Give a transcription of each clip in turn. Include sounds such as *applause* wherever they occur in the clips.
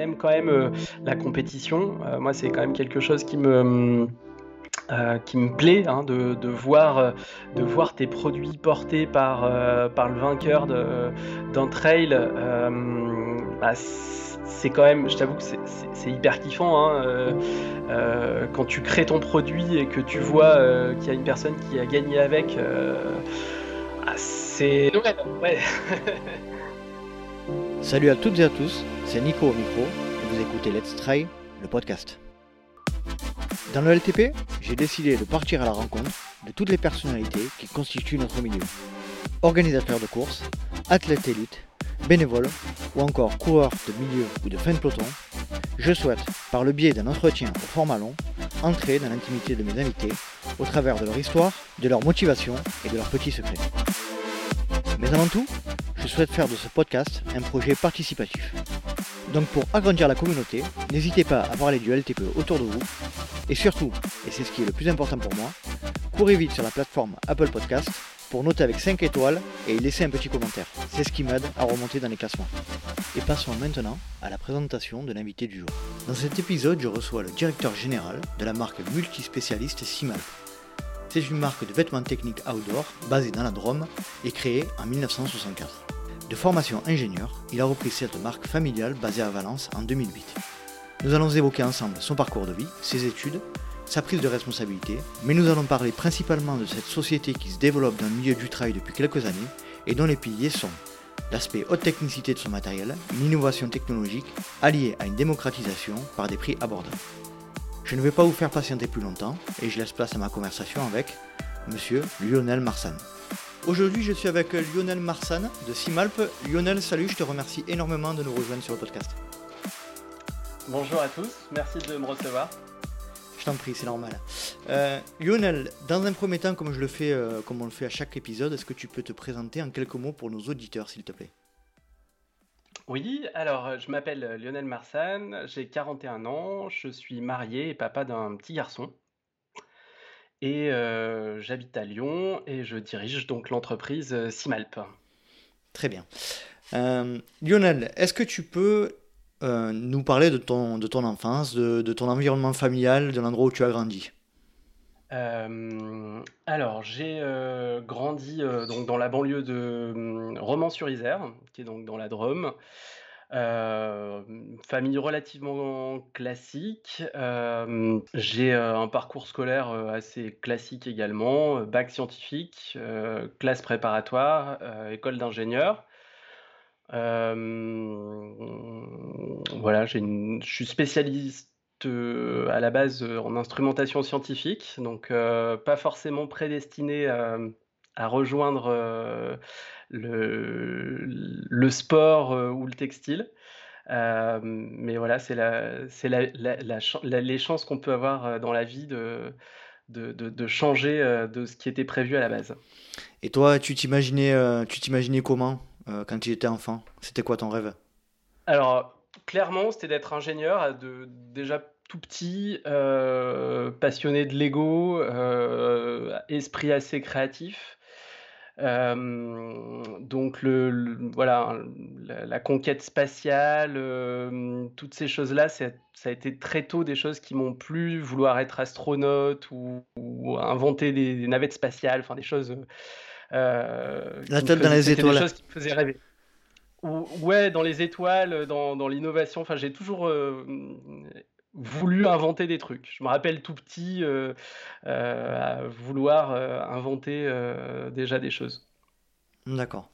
aime quand même la compétition. moi, c'est quand même quelque chose qui me euh, qui me plaît hein, de, de, voir, euh, de voir tes produits portés par, euh, par le vainqueur d'un trail. Bah, c'est quand même, je t'avoue que c'est hyper kiffant hein, quand tu crées ton produit et que tu vois qu'il y a une personne qui a gagné avec. Ah, c'est ouais. *laughs* Salut à toutes et à tous, c'est Nico au micro et vous écoutez Let's Try, le podcast. Dans le LTP, j'ai décidé de partir à la rencontre de toutes les personnalités qui constituent notre milieu. Organisateurs de courses, athlètes élites, bénévoles ou encore coureurs de milieu ou de fin de peloton, je souhaite, par le biais d'un entretien au format long, entrer dans l'intimité de mes invités au travers de leur histoire, de leur motivation et de leurs petits secrets. Mais avant tout, je souhaite faire de ce podcast un projet participatif. Donc pour agrandir la communauté, n'hésitez pas à parler du LTP autour de vous. Et surtout, et c'est ce qui est le plus important pour moi, courez vite sur la plateforme Apple Podcast pour noter avec 5 étoiles et laisser un petit commentaire. C'est ce qui m'aide à remonter dans les classements. Et passons maintenant à la présentation de l'invité du jour. Dans cet épisode, je reçois le directeur général de la marque multispécialiste Simal. C'est une marque de vêtements techniques outdoor basée dans la Drôme et créée en 1964. De formation ingénieur, il a repris cette marque familiale basée à Valence en 2008. Nous allons évoquer ensemble son parcours de vie, ses études, sa prise de responsabilité, mais nous allons parler principalement de cette société qui se développe dans le milieu du trail depuis quelques années et dont les piliers sont l'aspect haute technicité de son matériel, une innovation technologique alliée à une démocratisation par des prix abordables. Je ne vais pas vous faire patienter plus longtemps et je laisse place à ma conversation avec Monsieur Lionel Marsan. Aujourd'hui, je suis avec Lionel Marsan de Simalp. Lionel, salut, je te remercie énormément de nous rejoindre sur le podcast. Bonjour à tous, merci de me recevoir. Je t'en prie, c'est normal. Euh, Lionel, dans un premier temps, comme je le fais, euh, comme on le fait à chaque épisode, est-ce que tu peux te présenter en quelques mots pour nos auditeurs, s'il te plaît? Oui, alors je m'appelle Lionel Marsan, j'ai 41 ans, je suis marié et papa d'un petit garçon. Et j'habite à Lyon et je dirige donc l'entreprise Simalp. Très bien. Lionel, est-ce que tu peux nous parler de ton enfance, de, ton environnement familial, de l'endroit où tu as grandi? Alors, j'ai grandi donc dans la banlieue de mmh, Romans-sur-Isère, qui est donc dans la Drôme. Euh, famille relativement classique. Euh, j'ai euh, un parcours scolaire assez classique également, bac scientifique, classe préparatoire, école d'ingénieur. voilà, je suis spécialiste à la base en instrumentation scientifique, donc pas forcément prédestiné à rejoindre le, le sport euh, ou le textile. Euh, mais voilà, c'est la, c'est la, la, les chances qu'on peut avoir euh, dans la vie de, de, de, changer de ce qui était prévu à la base. Et toi, tu t'imaginais, tu t'imaginais comment quand tu étais enfant? C'était quoi ton rêve? Alors, clairement, c'était d'être ingénieur, de, déjà tout petit, passionné de Lego, esprit assez créatif donc le, voilà, la, conquête spatiale, toutes ces choses-là, ça a été très tôt des choses qui m'ont plu, vouloir être astronaute ou, inventer des, navettes spatiales, enfin des choses. Euh, La tête dans les étoiles. Des choses qui me faisaient rêver. Ouais, dans les étoiles, dans, dans l'innovation. Enfin, j'ai toujours voulu inventer des trucs. Je me rappelle tout petit euh, euh, vouloir euh, inventer déjà des choses. D'accord.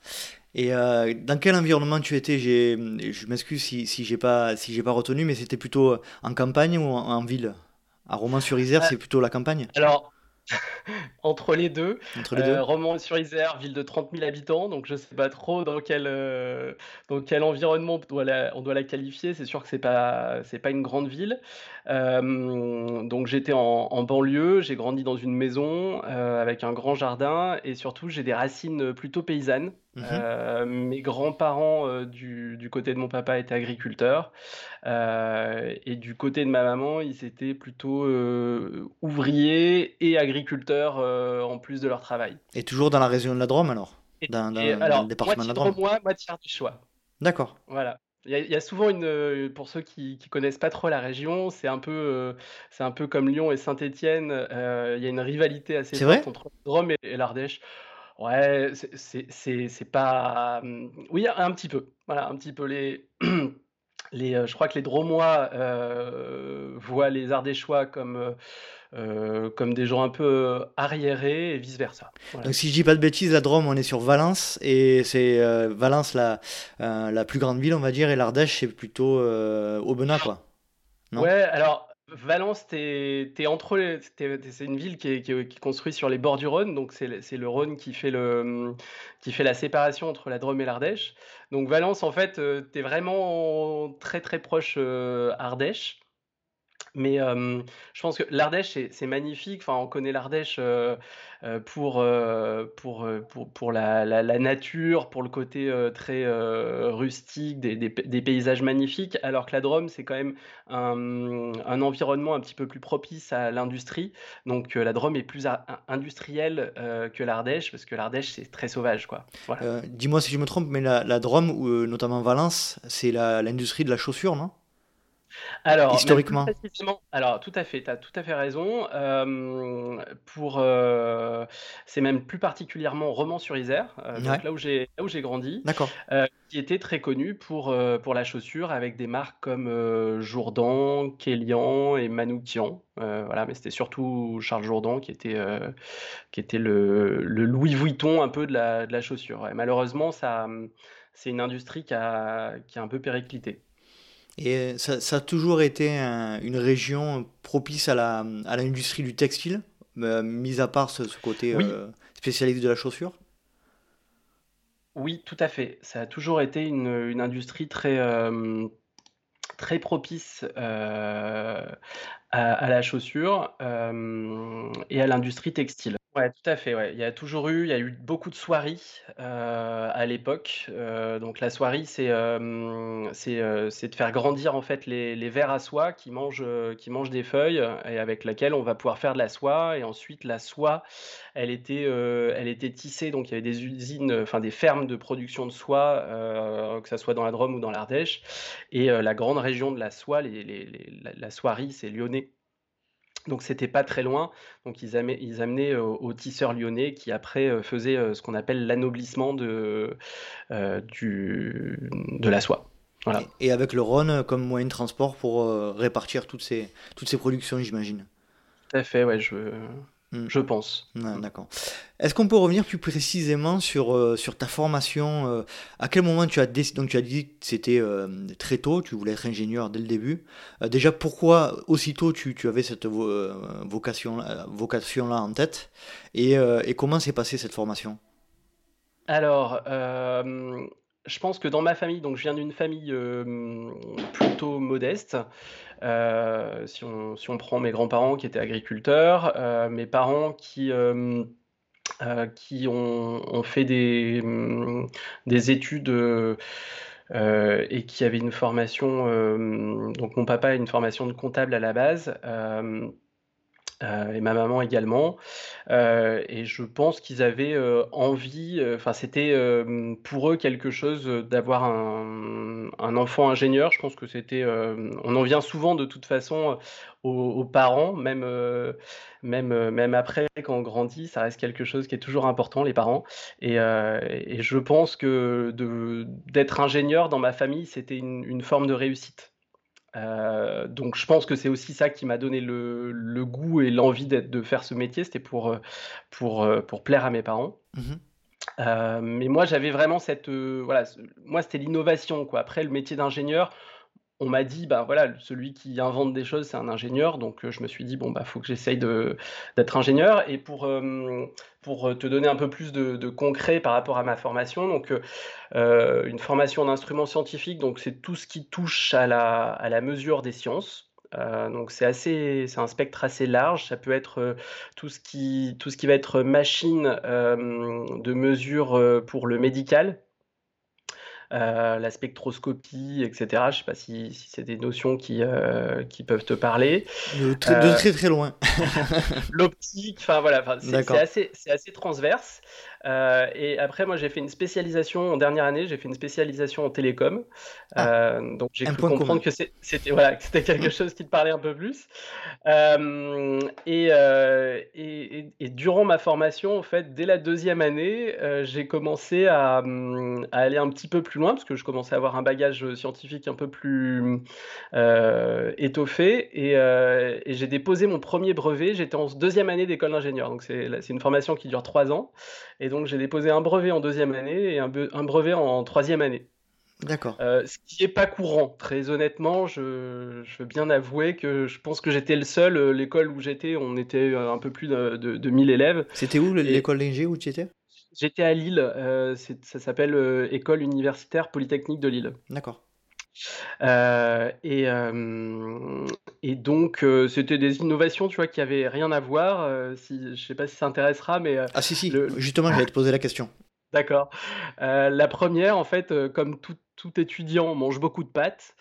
Et dans quel environnement tu étais? Je m'excuse si, si j'ai pas si pas retenu, mais c'était plutôt en campagne ou en, ville? À Romans-sur-Isère, c'est plutôt la campagne? Alors, *laughs* entre les deux. Entre euh, Romans-sur-Isère, ville de 30 000 habitants, donc je ne sais pas trop dans quel, euh, dans quel environnement on doit la, on doit la qualifier. C'est sûr que ce n'est pas, pas une grande ville. Euh, donc j'étais en, banlieue, j'ai grandi dans une maison avec un grand jardin et surtout j'ai des racines plutôt paysannes. Mhm. mes grands-parents du, du, côté de mon papa étaient agriculteurs et du côté de ma maman ils étaient plutôt ouvriers et agriculteurs euh, en plus de leur travail. Et toujours dans la région de la Drôme alors? Dans, le département de la Drôme Moi, moitié choix. D'accord. Voilà. Il y, a souvent une, pour ceux qui, qui connaissent pas trop la région, c'est un peu, c'est un peu comme Lyon et Saint-Étienne. il y a une rivalité assez forte entre Rome et, l'Ardèche. Ouais, c'est pas, oui, un petit peu. Voilà, un petit peu les. *clears throat* Les, je crois que les Dromois voient les Ardéchois comme, euh, comme des gens un peu euh, arriérés et vice-versa. Donc si je dis pas de bêtises, la Drôme, on est sur Valence, et c'est euh, Valence la, la plus grande ville, on va dire, et l'Ardèche, c'est plutôt Aubenas, quoi. Non? Ouais, alors Valence, t'es, es entre c'est une ville qui est, qui, est, construite sur les bords du Rhône, donc c'est, le Rhône qui fait, le, qui fait la séparation entre la Drôme et l'Ardèche. Donc Valence, en fait, tu es vraiment très très proche Ardèche. Mais je pense que l'Ardèche, c'est magnifique. Enfin, on connaît l'Ardèche pour, pour, pour, la, la, nature, pour le côté très rustique, des, des, paysages magnifiques, alors que la Drôme, c'est quand même un, environnement un petit peu plus propice à l'industrie. Donc la Drôme est plus industrielle que l'Ardèche, parce que l'Ardèche, c'est très sauvage. quoi. Dis-moi si je me trompe, mais la, la Drôme, notamment Valence, c'est l'industrie de la chaussure, non? Alors, historiquement. alors tout à fait, tu as tout à fait raison. pour, c'est même plus particulièrement Romans-sur-Isère, euh, là où j'ai là où j'ai grandi, euh, qui était très connu pour pour la chaussure avec des marques comme Jourdan, Kélian et Manoukian. voilà, mais c'était surtout Charles Jourdan qui était qui était le, le, Louis Vuitton un peu de la, de la chaussure. Et malheureusement, ça c'est une industrie qui a, qui a un peu périclité. Et ça, a toujours été une région propice à l'industrie du textile, euh, mis à part ce, côté euh, spécialisé de la chaussure? Oui, tout à fait. Ça a toujours été une, industrie très, euh, très propice à, la chaussure et à l'industrie textile. Ouais, tout à fait, ouais. Il y a toujours eu il y a eu beaucoup de soieries, euh, à l'époque. Euh, donc la soierie, c'est, c'est, euh, c'est de faire grandir, en fait, les les vers à soie qui mangent, qui mangent des feuilles et avec laquelle on va pouvoir faire de la soie et ensuite la soie, elle était, elle était tissée, donc il y avait des usines, enfin des fermes de production de soie, que ça soit dans la Drôme ou dans l'Ardèche et la grande région de la soie, la soierie, c'est lyonnais. Donc c'était pas très loin. Donc ils, amenaient, aux, tisseurs lyonnais qui après faisaient ce qu'on appelle l'anoblissement de, de la soie. Voilà. Et, avec le Rhône comme moyen de transport pour répartir toutes ces, toutes ces productions, j'imagine? Tout à fait, ouais. Je, Mm. Je pense. D'accord. Est-ce qu'on peut revenir plus précisément sur, euh, sur ta formation euh, À quel moment tu as décidé Donc tu as dit que c'était euh, très tôt, tu voulais être ingénieur dès le début. déjà, pourquoi aussitôt tu, tu avais cette vocation, vocation là en tête et, et, comment s'est passée cette formation? Alors, je pense que dans ma famille, donc je viens d'une famille plutôt modeste. Euh, si, on, si, on, prend mes grands-parents qui étaient agriculteurs, euh, mes parents qui, euh, qui ont, ont, fait des, des études et qui avaient une formation, donc mon papa a une formation de comptable à la base. Et ma maman également. Euh, et je pense qu'ils avaient euh, envie, enfin c'était pour eux quelque chose d'avoir un, enfant ingénieur. Je pense que c'était, on en vient souvent de toute façon aux, parents, même, même, même après quand on grandit, ça reste quelque chose qui est toujours important, les parents. Et, je pense que d'être ingénieur dans ma famille, c'était une forme de réussite. Euh, donc je pense que c'est aussi ça qui m'a donné le, goût et l'envie de faire ce métier, c'était pour, euh, pour, euh, pour plaire à mes parents. Mmh mais moi j'avais vraiment cette voilà moi c'était l'innovation quoi. Après le métier d'ingénieur, on m'a dit, bah voilà, celui qui invente des choses, c'est un ingénieur. Donc, euh, je me suis dit, bon, bah, faut que j'essaye d'être ingénieur. Et pour, euh, pour euh, te donner un peu plus de, concret par rapport à ma formation, donc, une formation d'instruments scientifiques, donc c'est tout ce qui touche à la, à la mesure des sciences. donc c'est assez, c'est un spectre assez large. Ça peut être tout ce qui, tout ce qui va être machine de mesure pour le médical, euh, la spectroscopie, etc. Je ne sais pas si, c'est des notions qui, euh, qui peuvent te parler. De très très, très loin. *laughs* L'optique, enfin voilà, c'est assez, assez, transverse. Euh, et après, moi, j'ai fait une spécialisation en dernière année, j'ai fait une spécialisation en télécom. Ah, euh, donc, j'ai cru comprendre que c'était voilà, c'était quelque chose qui te parlait un peu plus. Euh, et, et, et, durant ma formation, en fait, dès la deuxième année, j'ai commencé à, à, aller un petit peu plus loin parce que je commençais à avoir un bagage scientifique un peu plus étoffé. Et, et j'ai déposé mon premier brevet. J'étais en deuxième année d'école d'ingénieur. Donc, c'est une formation qui dure trois ans. Et donc, j'ai déposé un brevet en deuxième année et un, brevet en troisième année. D'accord. Euh, ce qui n'est pas courant, très honnêtement, je, veux bien avouer que je pense que j'étais le seul. Euh, l'école où j'étais, on était euh, un peu plus de, de, 1000 élèves. C'était où l'école d'ingé où tu étais? J'étais à Lille, ça s'appelle École universitaire polytechnique de Lille. D'accord. Et, et donc, c'était des innovations, tu vois, qui avaient rien à voir. si, je sais pas si ça intéressera, mais Ah si, si, justement, je vais te poser la question. D'accord. la première, en fait, comme tout, étudiant mange beaucoup de pâtes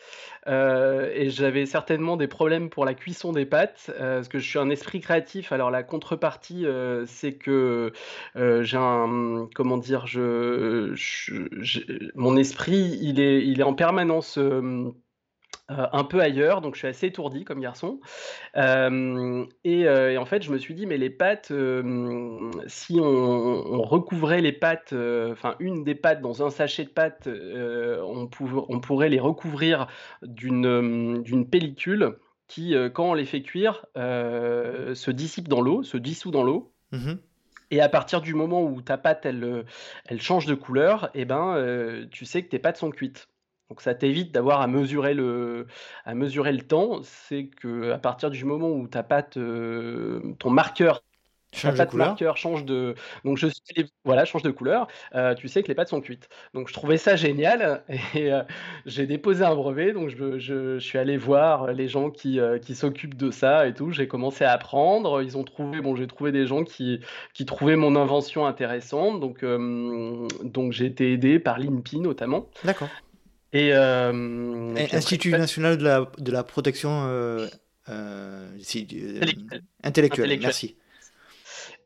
et j'avais certainement des problèmes pour la cuisson des pâtes parce que je suis un esprit créatif. Alors la contrepartie, c'est que j'ai un comment dire, mon esprit, il est, il est en permanence euh, un peu ailleurs, donc je suis assez étourdi comme garçon. Euh, et, en fait, je me suis dit, mais les pâtes, si on, recouvrait les pâtes, enfin une des pâtes dans un sachet de pâtes, on, on, pourrait les recouvrir d'une pellicule qui, quand on les fait cuire, se dissipe dans l'eau, se dissout dans l'eau. Mmh et à partir du moment où ta pâte, elle, elle change de couleur, et eh ben, tu sais que tes pâtes sont cuites. Donc ça t'évite d'avoir à mesurer le à mesurer le temps. C'est que à partir du moment où ta pâte, ton marqueur Change de couleur. marqueur change de donc je suis voilà, change de couleur, euh, tu sais que les pâtes sont cuites. Donc je trouvais ça génial *laughs* et euh, j'ai déposé un brevet, donc je je suis allé voir les gens qui, euh, qui s'occupent de ça et tout. J'ai commencé à apprendre, ils ont trouvé bon, j'ai trouvé des gens qui qui trouvaient mon invention intéressante, donc donc j'ai été aidé par l'INPI notamment. D'accord. Et, Institut national de la, de la protection euh, euh, intellectuelle. Merci.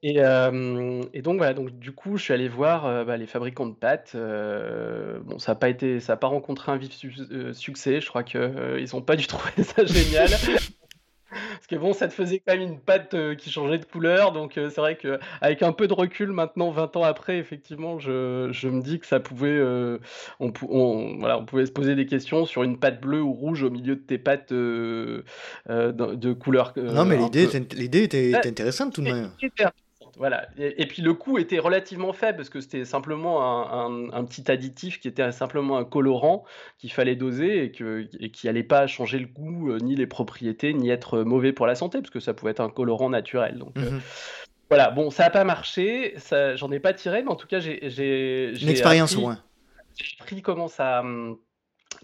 Et, et, donc voilà, donc du coup, je suis allé voir bah, les fabricants de pâtes. bon, ça n'a pas été, ça a pas rencontré un vif succès. Je crois qu'ils n'ont pas dû *laughs* trouver ça génial. Parce que bon, ça te faisait quand même une pâte euh, qui changeait de couleur, donc euh, c'est vrai qu'avec un peu de recul maintenant, 20 ans après, effectivement, je, je me dis que ça pouvait, euh, on, voilà, on pouvait se poser des questions sur une pâte bleue ou rouge au milieu de tes pâtes de, de couleur. non, mais l'idée, l'idée était, intéressante tout de même. Voilà. Et, puis le coût était relativement faible parce que c'était simplement un, petit additif qui était simplement un colorant qu'il fallait doser et, que, et qui n'allait pas changer le goût, euh, ni les propriétés, ni être mauvais pour la santé, parce que ça pouvait être un colorant naturel. Donc, euh, mmh voilà, bon, ça n'a pas marché, j'en ai pas tiré, mais en tout cas, j'ai. Une expérience au moins. J'ai appris comment ça. Hum,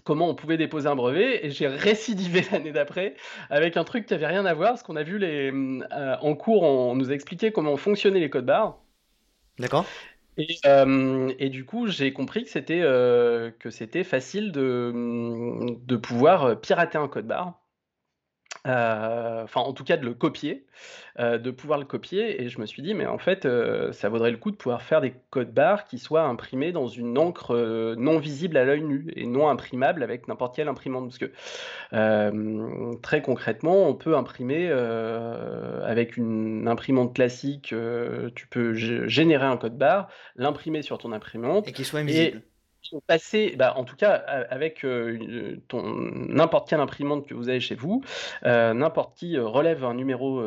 comment on pouvait déposer un brevet et j'ai récidivé *laughs* l'année d'après avec un truc qui avait rien à voir parce qu'on a vu les euh, en cours on nous a expliqué comment fonctionnaient les codes barres. D'accord. Et, euh, et, du coup, j'ai compris que c'était euh, que c'était facile de, de pouvoir pirater un code barre. Euh, enfin en tout cas de le copier, euh, de pouvoir le copier et je me suis dit: «Mais en fait, euh, ça vaudrait le coup de pouvoir faire des codes barres qui soient imprimés dans une encre, non visible à l'œil nu et non imprimable avec n'importe quelle imprimante». Parce que, très concrètement, on peut imprimer, avec une imprimante classique, tu peux générer un code barre, l'imprimer sur ton imprimante Et qu'il soit invisible passer, bah, en tout cas avec ton n'importe quelle imprimante que vous avez chez vous, n'importe qui relève un numéro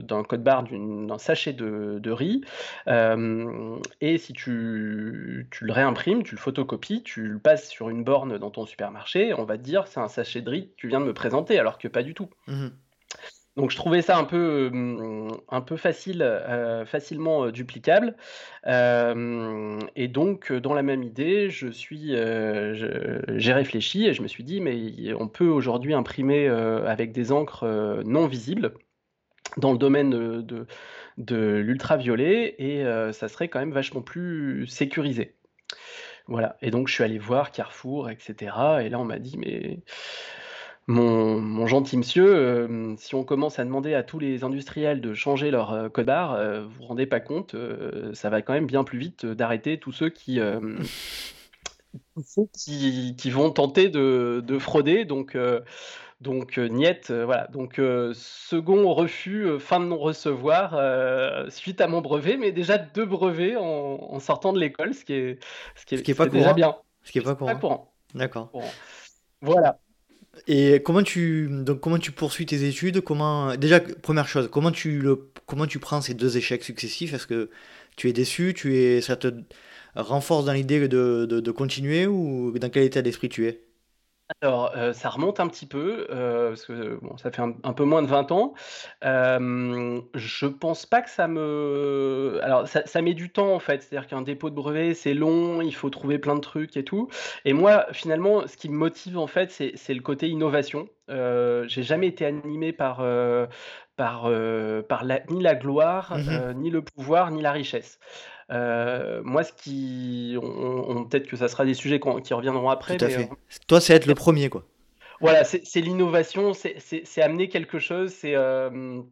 d'un code barre d'un sachet de, riz, et si tu, tu, le réimprimes, tu le photocopies, tu le passes sur une borne dans ton supermarché, on va te dire c'est un sachet de riz que tu viens de me présenter, alors que pas du tout. Mmh donc je trouvais ça un peu, peu facile, euh, facilement euh, duplicable. et donc, dans la même idée, euh, j'ai réfléchi et je me suis dit, mais on peut aujourd'hui imprimer avec des encres non visibles dans le domaine de, de, l'ultraviolet et ça serait quand même vachement plus sécurisé. Voilà. Et donc, je suis allé voir Carrefour, etc. Et là, on m'a dit, mais mon, gentil monsieur, euh, si on commence à demander à tous les industriels de changer leur euh, code barre, euh, vous vous rendez pas compte, ça va quand même bien plus vite d'arrêter tous ceux *laughs* qui, qui, vont tenter de, frauder. Donc, donc niet, voilà. Donc second refus, fin de non-recevoir suite à mon brevet, mais déjà deux brevets en, sortant de l'école, ce qui est, ce qui est, pas déjà bien. Ce qui est pas courant. D'accord. Voilà. Et comment tu, donc comment tu poursuis tes études comment, Déjà, première chose, comment tu, le, comment tu prends ces deux échecs successifs? Est-ce que tu es déçu tu es, Ça te renforce dans l'idée de, de, de, continuer ou dans quel état d'esprit tu es? Alors, euh, ça remonte un petit peu, euh, parce que bon, ça fait un peu moins de 20 ans. Euh, je pense pas que ça me alors ça met du temps, en fait. C'est-à-dire qu'un dépôt de brevet, c'est long, il faut trouver plein de trucs et tout et moi, finalement, ce qui me motive, en fait, c'est le côté innovation. j'ai jamais été animé par, par, par la ni la gloire, mmh ni le pouvoir, ni la richesse. Euh, moi, ce qui. On, Peut-être que ça sera des sujets qui reviendront après. Tout à fait. Euh, Toi, c'est être le premier, quoi. Voilà, c'est l'innovation, c'est amener quelque chose, c'est. Euh,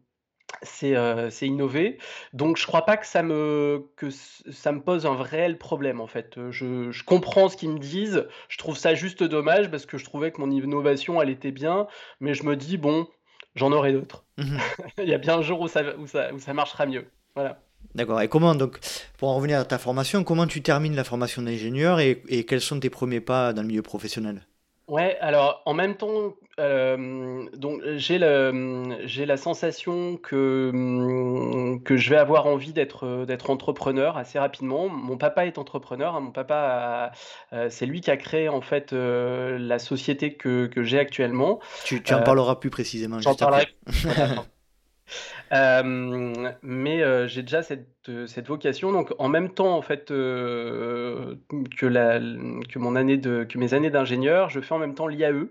c'est innover. Donc je crois pas que ça me que ça me pose un réel problème en fait. Je, je comprends ce qu'ils me disent. Je trouve ça juste dommage parce que je trouvais que mon innovation elle était bien, mais je me dis bon, j'en aurai d'autres. Mmh *laughs* Il y a bien un jour où ça, où ça, où ça marchera mieux. Voilà. D'accord. Et comment, donc, pour en revenir à ta formation, comment tu termines la formation d'ingénieur et, quels sont tes premiers pas dans le milieu professionnel? Ouais, alors en même temps, euh, donc j'ai la sensation que, que je vais avoir envie d'être, d'être entrepreneur assez rapidement. Mon papa est entrepreneur. Hein. mon papa, euh, c'est lui qui a créé en fait euh, la société que, que j'ai actuellement. Tu, tu en parleras plus précisément. J'en parlerai. *laughs* Euh, mais euh, j'ai déjà cette, cette vocation. Donc, en même temps, en fait, euh, que, mon année que mes années d'ingénieur, je fais en même temps l'IAE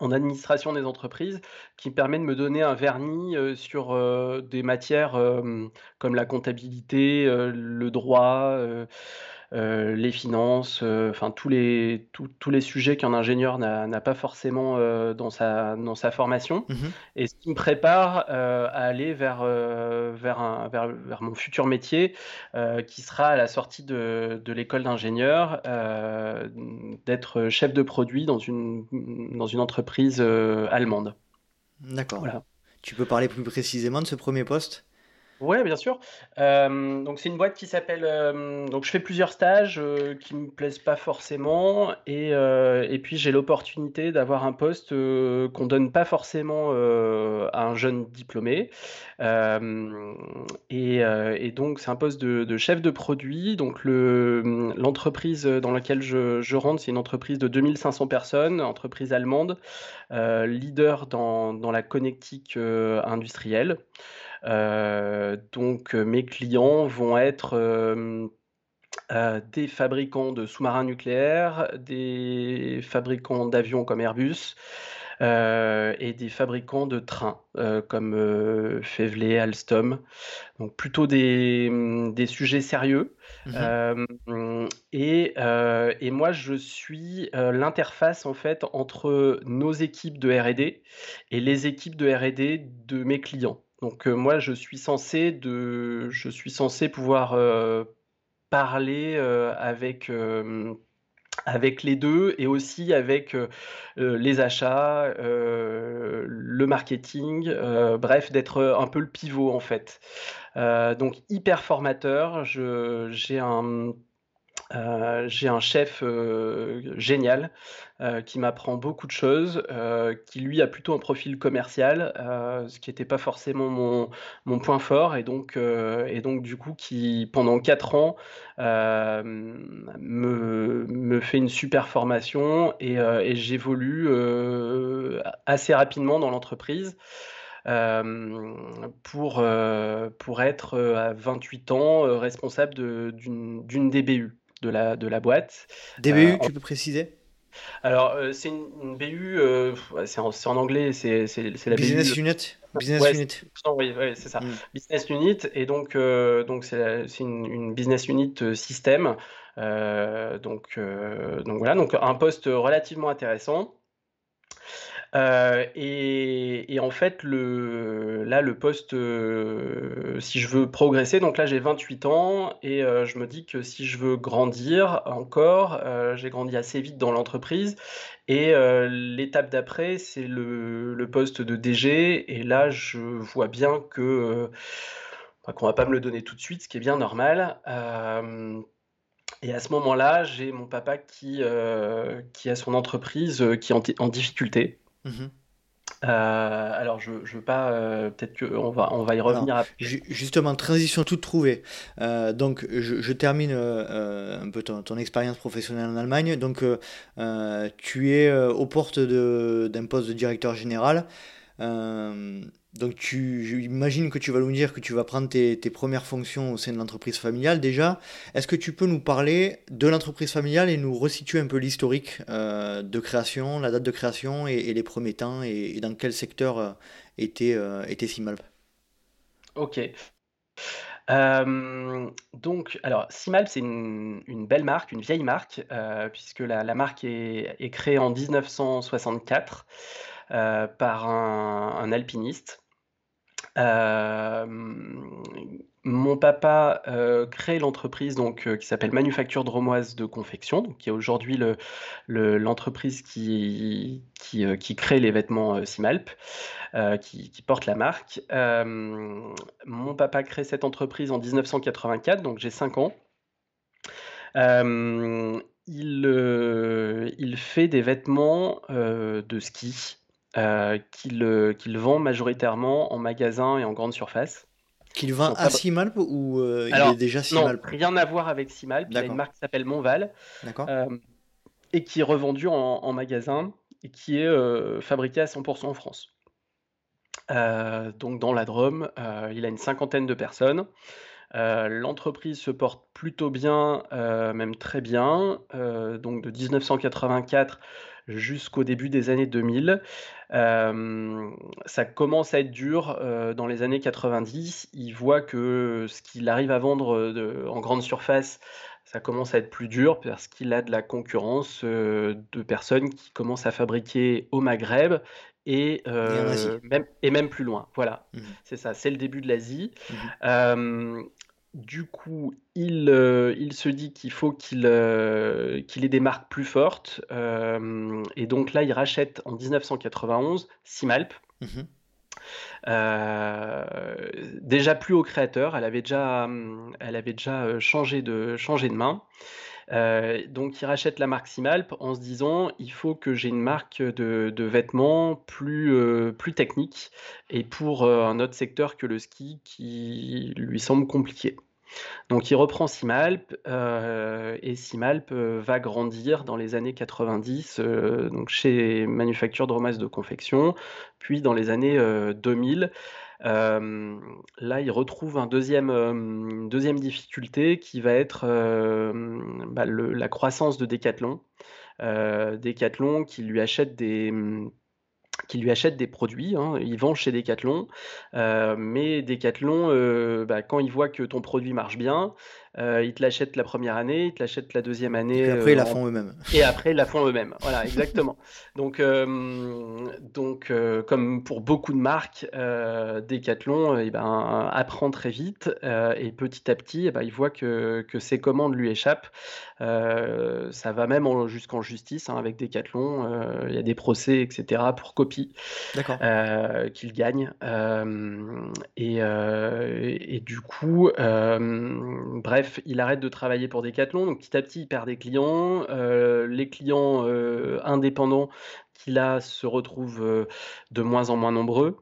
en administration des entreprises, qui permet de me donner un vernis sur des matières comme la comptabilité, le droit. Euh, les finances, euh, enfin tous les, tous les sujets qu'un ingénieur n'a pas forcément euh, dans, sa, dans sa formation. Mmh et ce qui me prépare à aller vers, vers, un, vers, vers, mon futur métier, qui sera à la sortie de, de l'école d'ingénieur, d'être chef de produit dans une, dans une entreprise allemande. D'accord. Voilà. Tu peux parler plus précisément de ce premier poste? Ouais, bien sûr. donc c'est une boîte qui s'appelle, donc je fais plusieurs stages, qui qui me plaisent pas forcément et et puis j'ai l'opportunité d'avoir un poste, qu'on qu'on donne pas forcément, à un jeune diplômé. et et donc c'est un poste de chef de produit. Donc le, l'entreprise, dans laquelle je je rentre, c'est une entreprise de 2500 personnes, entreprise allemande, leader dans dans la connectique, industrielle. Euh, donc euh, mes clients vont être euh, des fabricants de sous-marins nucléaires, des fabricants d'avions comme Airbus, et des fabricants de trains comme euh, Alstom. Donc plutôt des, des sujets sérieux. Mmh et, et, moi, je suis l'interface en fait entre nos équipes de R&D et les équipes de R&D de mes clients. Donc moi, je suis censé de, je suis censé pouvoir parler avec avec les deux et aussi avec les achats, le marketing, bref, d'être un peu le pivot en fait. donc hyper formateur. j'ai un euh, j'ai un chef euh, génial euh, qui m'apprend beaucoup de choses, qui lui a plutôt un profil commercial, ce qui n'était pas forcément mon, point fort, et donc, du coup qui pendant quatre ans me, fait une super formation et, et j'évolue assez rapidement dans l'entreprise. pour, pour être à 28 ans responsable d'une DBU de la, de la boîte. DBU, euh, tu peux préciser? Alors, euh, c'est une, BU, euh, c'est en, en, anglais, c'est la Business Unit? Business Unit. Oui, c'est ça. Mm. Business Unit, et donc donc c'est une, une, Business Unit système. donc, donc voilà, donc un poste relativement intéressant. Euh, et, en fait, là, le poste, euh, si je veux progresser, donc là j'ai 28 ans et euh, je me dis que si je veux grandir encore, j'ai grandi assez vite dans l'entreprise et l'étape d'après, c'est le, poste de DG et là, je vois bien que qu'on va pas me le donner tout de suite, ce qui est bien normal. Et à ce moment-là, j'ai mon papa qui a son entreprise qui est en difficulté. Mmh euh, alors, je, je veux pas. Euh, peut-être qu'on va, on va y revenir après. Justement, transition toute trouvée. Euh, donc, je, termine un peu ton, expérience professionnelle en Allemagne. Donc, tu es aux portes d'un poste de directeur général. Donc, tu, j'imagine que tu vas nous dire que tu vas prendre tes, premières fonctions au sein de l'entreprise familiale déjà. Est-ce que tu peux nous parler de l'entreprise familiale et nous resituer un peu l'historique euh, de création, la date de création et, les premiers temps et, dans quel secteur euh, était, euh, était Simalp? Ok. donc, alors, Simalp, c'est une, belle marque, une vieille marque, puisque la, marque est, créée en 1964 par un alpiniste euh, mon papa euh, crée l'entreprise donc euh, qui s'appelle Manufacture Dromoise de confection, donc qui est aujourd'hui le, l'entreprise qui, crée les vêtements Simalp, qui, porte la marque. mon papa crée cette entreprise en 1984, donc j'ai 5 ans. il fait des vêtements de ski euh, qu'il vend majoritairement en magasin et en grande surface. Qu'il vend à Simalp ou euh, il est déjà Simalp Non, rien à voir avec Simalp. Il y a une marque qui s'appelle Monval euh, et qui est revendue en, magasin et qui est fabriquée à 100% en France. donc dans la Drôme, il a une cinquantaine de personnes. L'entreprise se porte plutôt bien, même très bien. donc de 1984 jusqu'au début des années 2000. Euh, ça commence à être dur euh, dans les années 90. Il voit que ce qu'il arrive à vendre euh, en grande surface, ça commence à être plus dur parce qu'il a de la concurrence de personnes qui commencent à fabriquer au Maghreb et, même, et même plus loin. Voilà, mmh c'est ça, c'est le début de l'Asie. Mmh du coup, il, euh, il se dit qu'il faut qu'il euh, qu'il ait des marques plus fortes. Euh, et donc là, il rachète en 1991 Simalp. Mmh déjà plus au créateur, elle avait déjà, elle avait déjà changé, de, changé de main. Donc il rachète la marque Simalp en se disant il faut que j'ai une marque de, de vêtements plus, plus technique et pour un autre secteur que le ski qui lui semble compliqué. Donc il reprend Simalp euh, et Simalp euh, va grandir dans les années 90 euh, donc chez Manufacture Dromas de confection, puis dans les années 2000. Là, il retrouve un deuxième, une deuxième difficulté qui va être bah, la croissance de Decathlon. Decathlon qui lui achète des, produits, hein, il vend chez Decathlon, mais Decathlon, bah, quand il voit que ton produit marche bien, euh, ils te l'achètent la première année, ils te l'achètent la deuxième année. Et après, ils la font eux-mêmes. Et après, ils la font eux-mêmes. Voilà, exactement. *laughs* donc, donc comme pour beaucoup de marques, Decathlon eh ben, apprend très vite et petit à petit, eh ben, il voit que, que ses commandes lui échappent. ça va même jusqu'en justice hein, avec Decathlon. Il y a des procès, etc. pour copie qu'il gagne. Et, et, du coup, bref, il arrête de travailler pour Decathlon, donc petit à petit, il perd des clients. Euh, les clients euh, indépendants qu'il a se retrouvent euh, de moins en moins nombreux.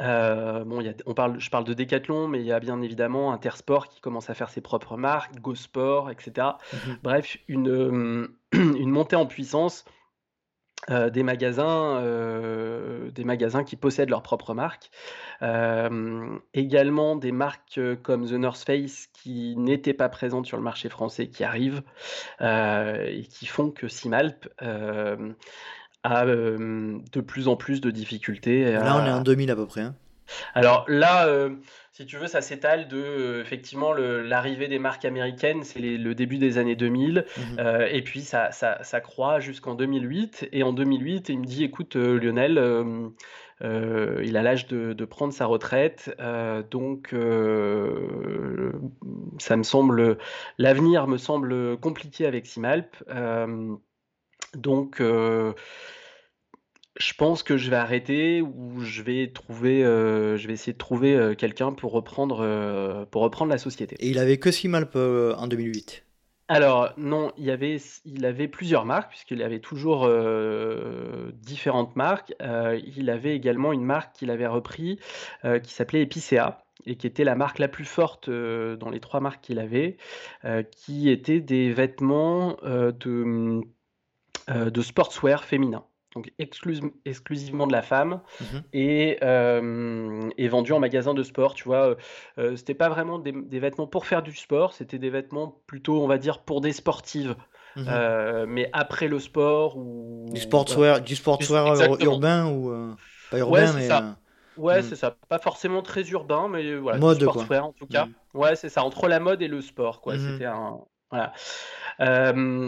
bon, on parle, je parle de Decathlon, mais il y a bien évidemment Intersport qui commence à faire ses propres marques, GoSport, etc. Mmh Bref, une, *clears throat* une montée en puissance euh, des magasins, euh, des magasins qui possèdent leur propre marque. Euh, également des marques comme The North Face qui n'étaient pas présentes sur le marché français qui arrivent et qui font que Simalp a de plus en plus de difficultés. Là, on est en 2000 à peu près. Hein. Alors là, si tu veux, ça s'étale de euh, effectivement l'arrivée des marques américaines, c'est le début des années 2000, mmh euh, et puis ça, ça, ça croît jusqu'en 2008. Et en 2008, il me dit, écoute, euh, Lionel, il a l'âge de, de, prendre sa retraite, donc ça me semble, l'avenir me semble compliqué avec Simalp. donc je pense que je vais arrêter ou je vais trouver, euh, je vais essayer de trouver euh, quelqu'un pour reprendre, euh, pour reprendre la société. Et il avait que Simalp en 2008 Alors non, il, y avait, il avait plusieurs marques puisqu'il avait toujours différentes marques. il avait également une marque qu'il avait repris qui s'appelait Epicea et qui était la marque la plus forte dans les trois marques qu'il avait, qui était des vêtements de, de sportswear féminin donc exclusivement de la femme, mmh et, euh, vendu en magasin de sport. Tu vois, euh, c'était pas vraiment des, vêtements pour faire du sport, c'était des vêtements plutôt, on va dire, pour des sportives. Mmh euh, mais après le sport ou du sportswear, du sportswear urbain ou pas urbain, mais ça. Ouais, mmh. c'est ça. Pas forcément très urbain, mais voilà, mode, sportswear en tout cas. Ouais, c'est ça. Entre la mode et le sport, quoi. C'était un voilà.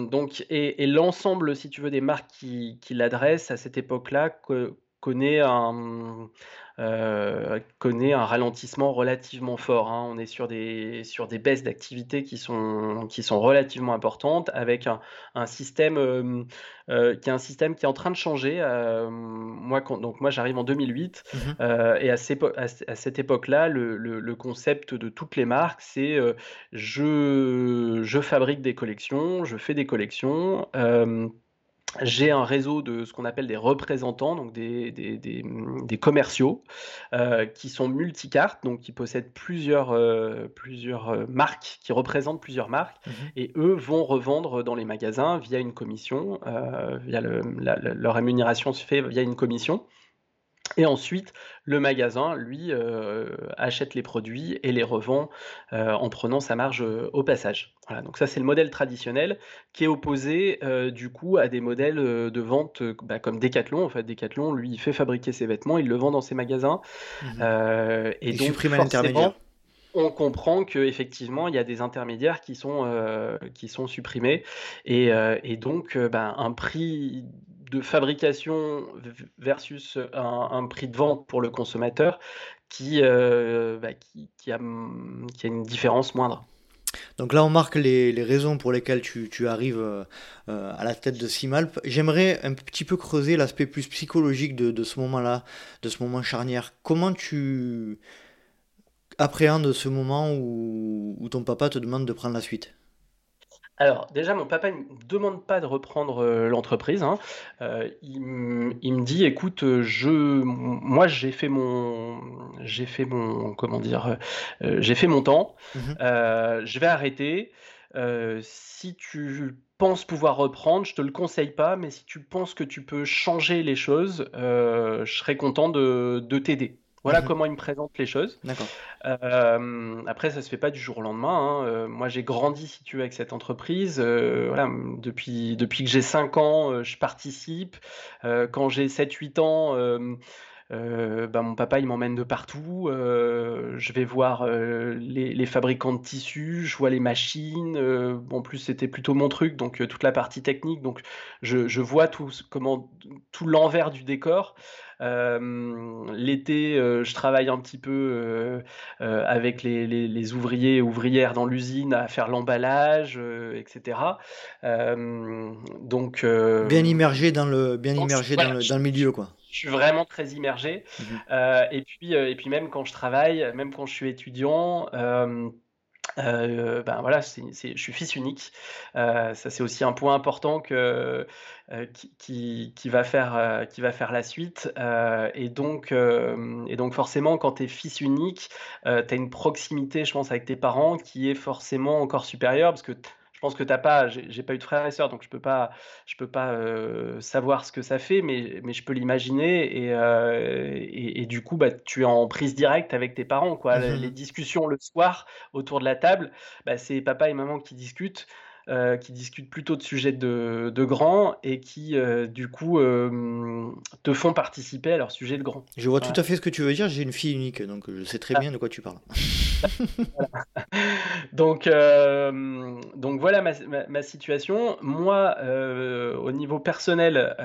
Donc, et, l'ensemble, si tu veux, des marques qui, qui l'adressent à cette époque-là connaît un, euh, connaît un ralentissement relativement fort. Hein. On est sur des, sur des baisses d'activité qui sont, qui sont relativement importantes, avec un, un système euh, euh, qui est un système qui est en train de changer. moi, donc moi, j'arrive en 2008, mmh et à, à, cette époque-là, le, le, le, concept de toutes les marques, c'est je, je fabrique des collections, je fais des collections j'ai un réseau de ce qu'on appelle des représentants, donc des, des, des, commerciaux, euh, qui sont multicartes, donc qui possèdent plusieurs, euh, plusieurs euh, marques, qui représentent plusieurs marques, mmh et eux vont revendre dans les magasins via une commission, via le, leur rémunération se fait via une commission. Et ensuite, le magasin, lui, euh, achète les produits et les revend euh, en prenant sa marge euh, au passage. Voilà, donc ça c'est le modèle traditionnel qui est opposé du coup à des modèles de vente bah, comme Decathlon. En fait, Decathlon, lui, il fait fabriquer ses vêtements, il le vend dans ses magasins. Mmh et donc, supprime l'intermédiaire on comprend qu'effectivement, il y a des intermédiaires qui sont, qui sont supprimés. Et, donc, ben, un prix de fabrication versus un, prix de vente pour le consommateur qui, euh, bah, qui, a, une différence moindre. Donc là, on marque les, raisons pour lesquelles tu, arrives euh, à la tête de Simalp. J'aimerais un petit peu creuser l'aspect plus psychologique de, ce moment-là, de ce moment charnière. Comment tu appréhendes ce moment où ton papa te demande de prendre la suite? Alors, déjà, mon papa ne me demande pas de reprendre euh, l'entreprise. Hein. Euh, il, me dit, écoute, euh, je, moi, j'ai fait mon, j'ai fait mon, comment dire, j'ai fait mon temps. Mmh je vais arrêter. si tu penses pouvoir reprendre, je te le conseille pas, mais si tu penses que tu peux changer les choses, je serais content de, de t'aider. Voilà mmh comment il me présente les choses. Euh, après, ça se fait pas du jour au lendemain. Hein. Euh, moi, j'ai grandi, si tu veux, avec cette entreprise. Euh, voilà, depuis, depuis que j'ai 5 ans, je participe. quand j'ai 7-8 ans, bah, mon papa, il m'emmène de partout. je vais voir les, fabricants de tissus, je vois les machines. en plus, c'était plutôt mon truc, donc toute la partie technique. Donc, je, je vois tout, comment, tout l'envers du décor. L'été, je travaille un petit peu avec les, ouvriers et ouvrières dans l'usine à faire l'emballage, etc. donc bien immergé dans le bien immergé dans, le, milieu quoi. Je suis vraiment très immergé. Mmh et puis et puis même quand je travaille, même quand je suis étudiant. Euh, ben voilà, je suis fils unique. Euh, ça, c'est aussi un point important que, euh, qui, qui, va faire, qui va faire la suite. et, donc, et donc, forcément, quand tu es fils unique, tu as une proximité, je pense, avec tes parents qui est forcément encore supérieure parce que pense que t'as pas, j'ai pas eu de frères et sœurs, donc je peux pas, je peux pas euh, savoir ce que ça fait, mais, mais je peux l'imaginer et, euh, et, du coup, bah, tu es en prise directe avec tes parents, quoi. Les, mmh discussions le soir autour de la table, bah, c'est papa et maman qui discutent. Euh, qui discutent plutôt de sujets de, de grands et qui, euh, du coup, euh, te font participer à leur sujet de grand. Je vois tout à fait ce que tu veux dire. J'ai une fille unique, donc je sais très ah. bien de quoi tu parles. *laughs* donc, donc voilà ma, ma, situation. Moi, au niveau personnel,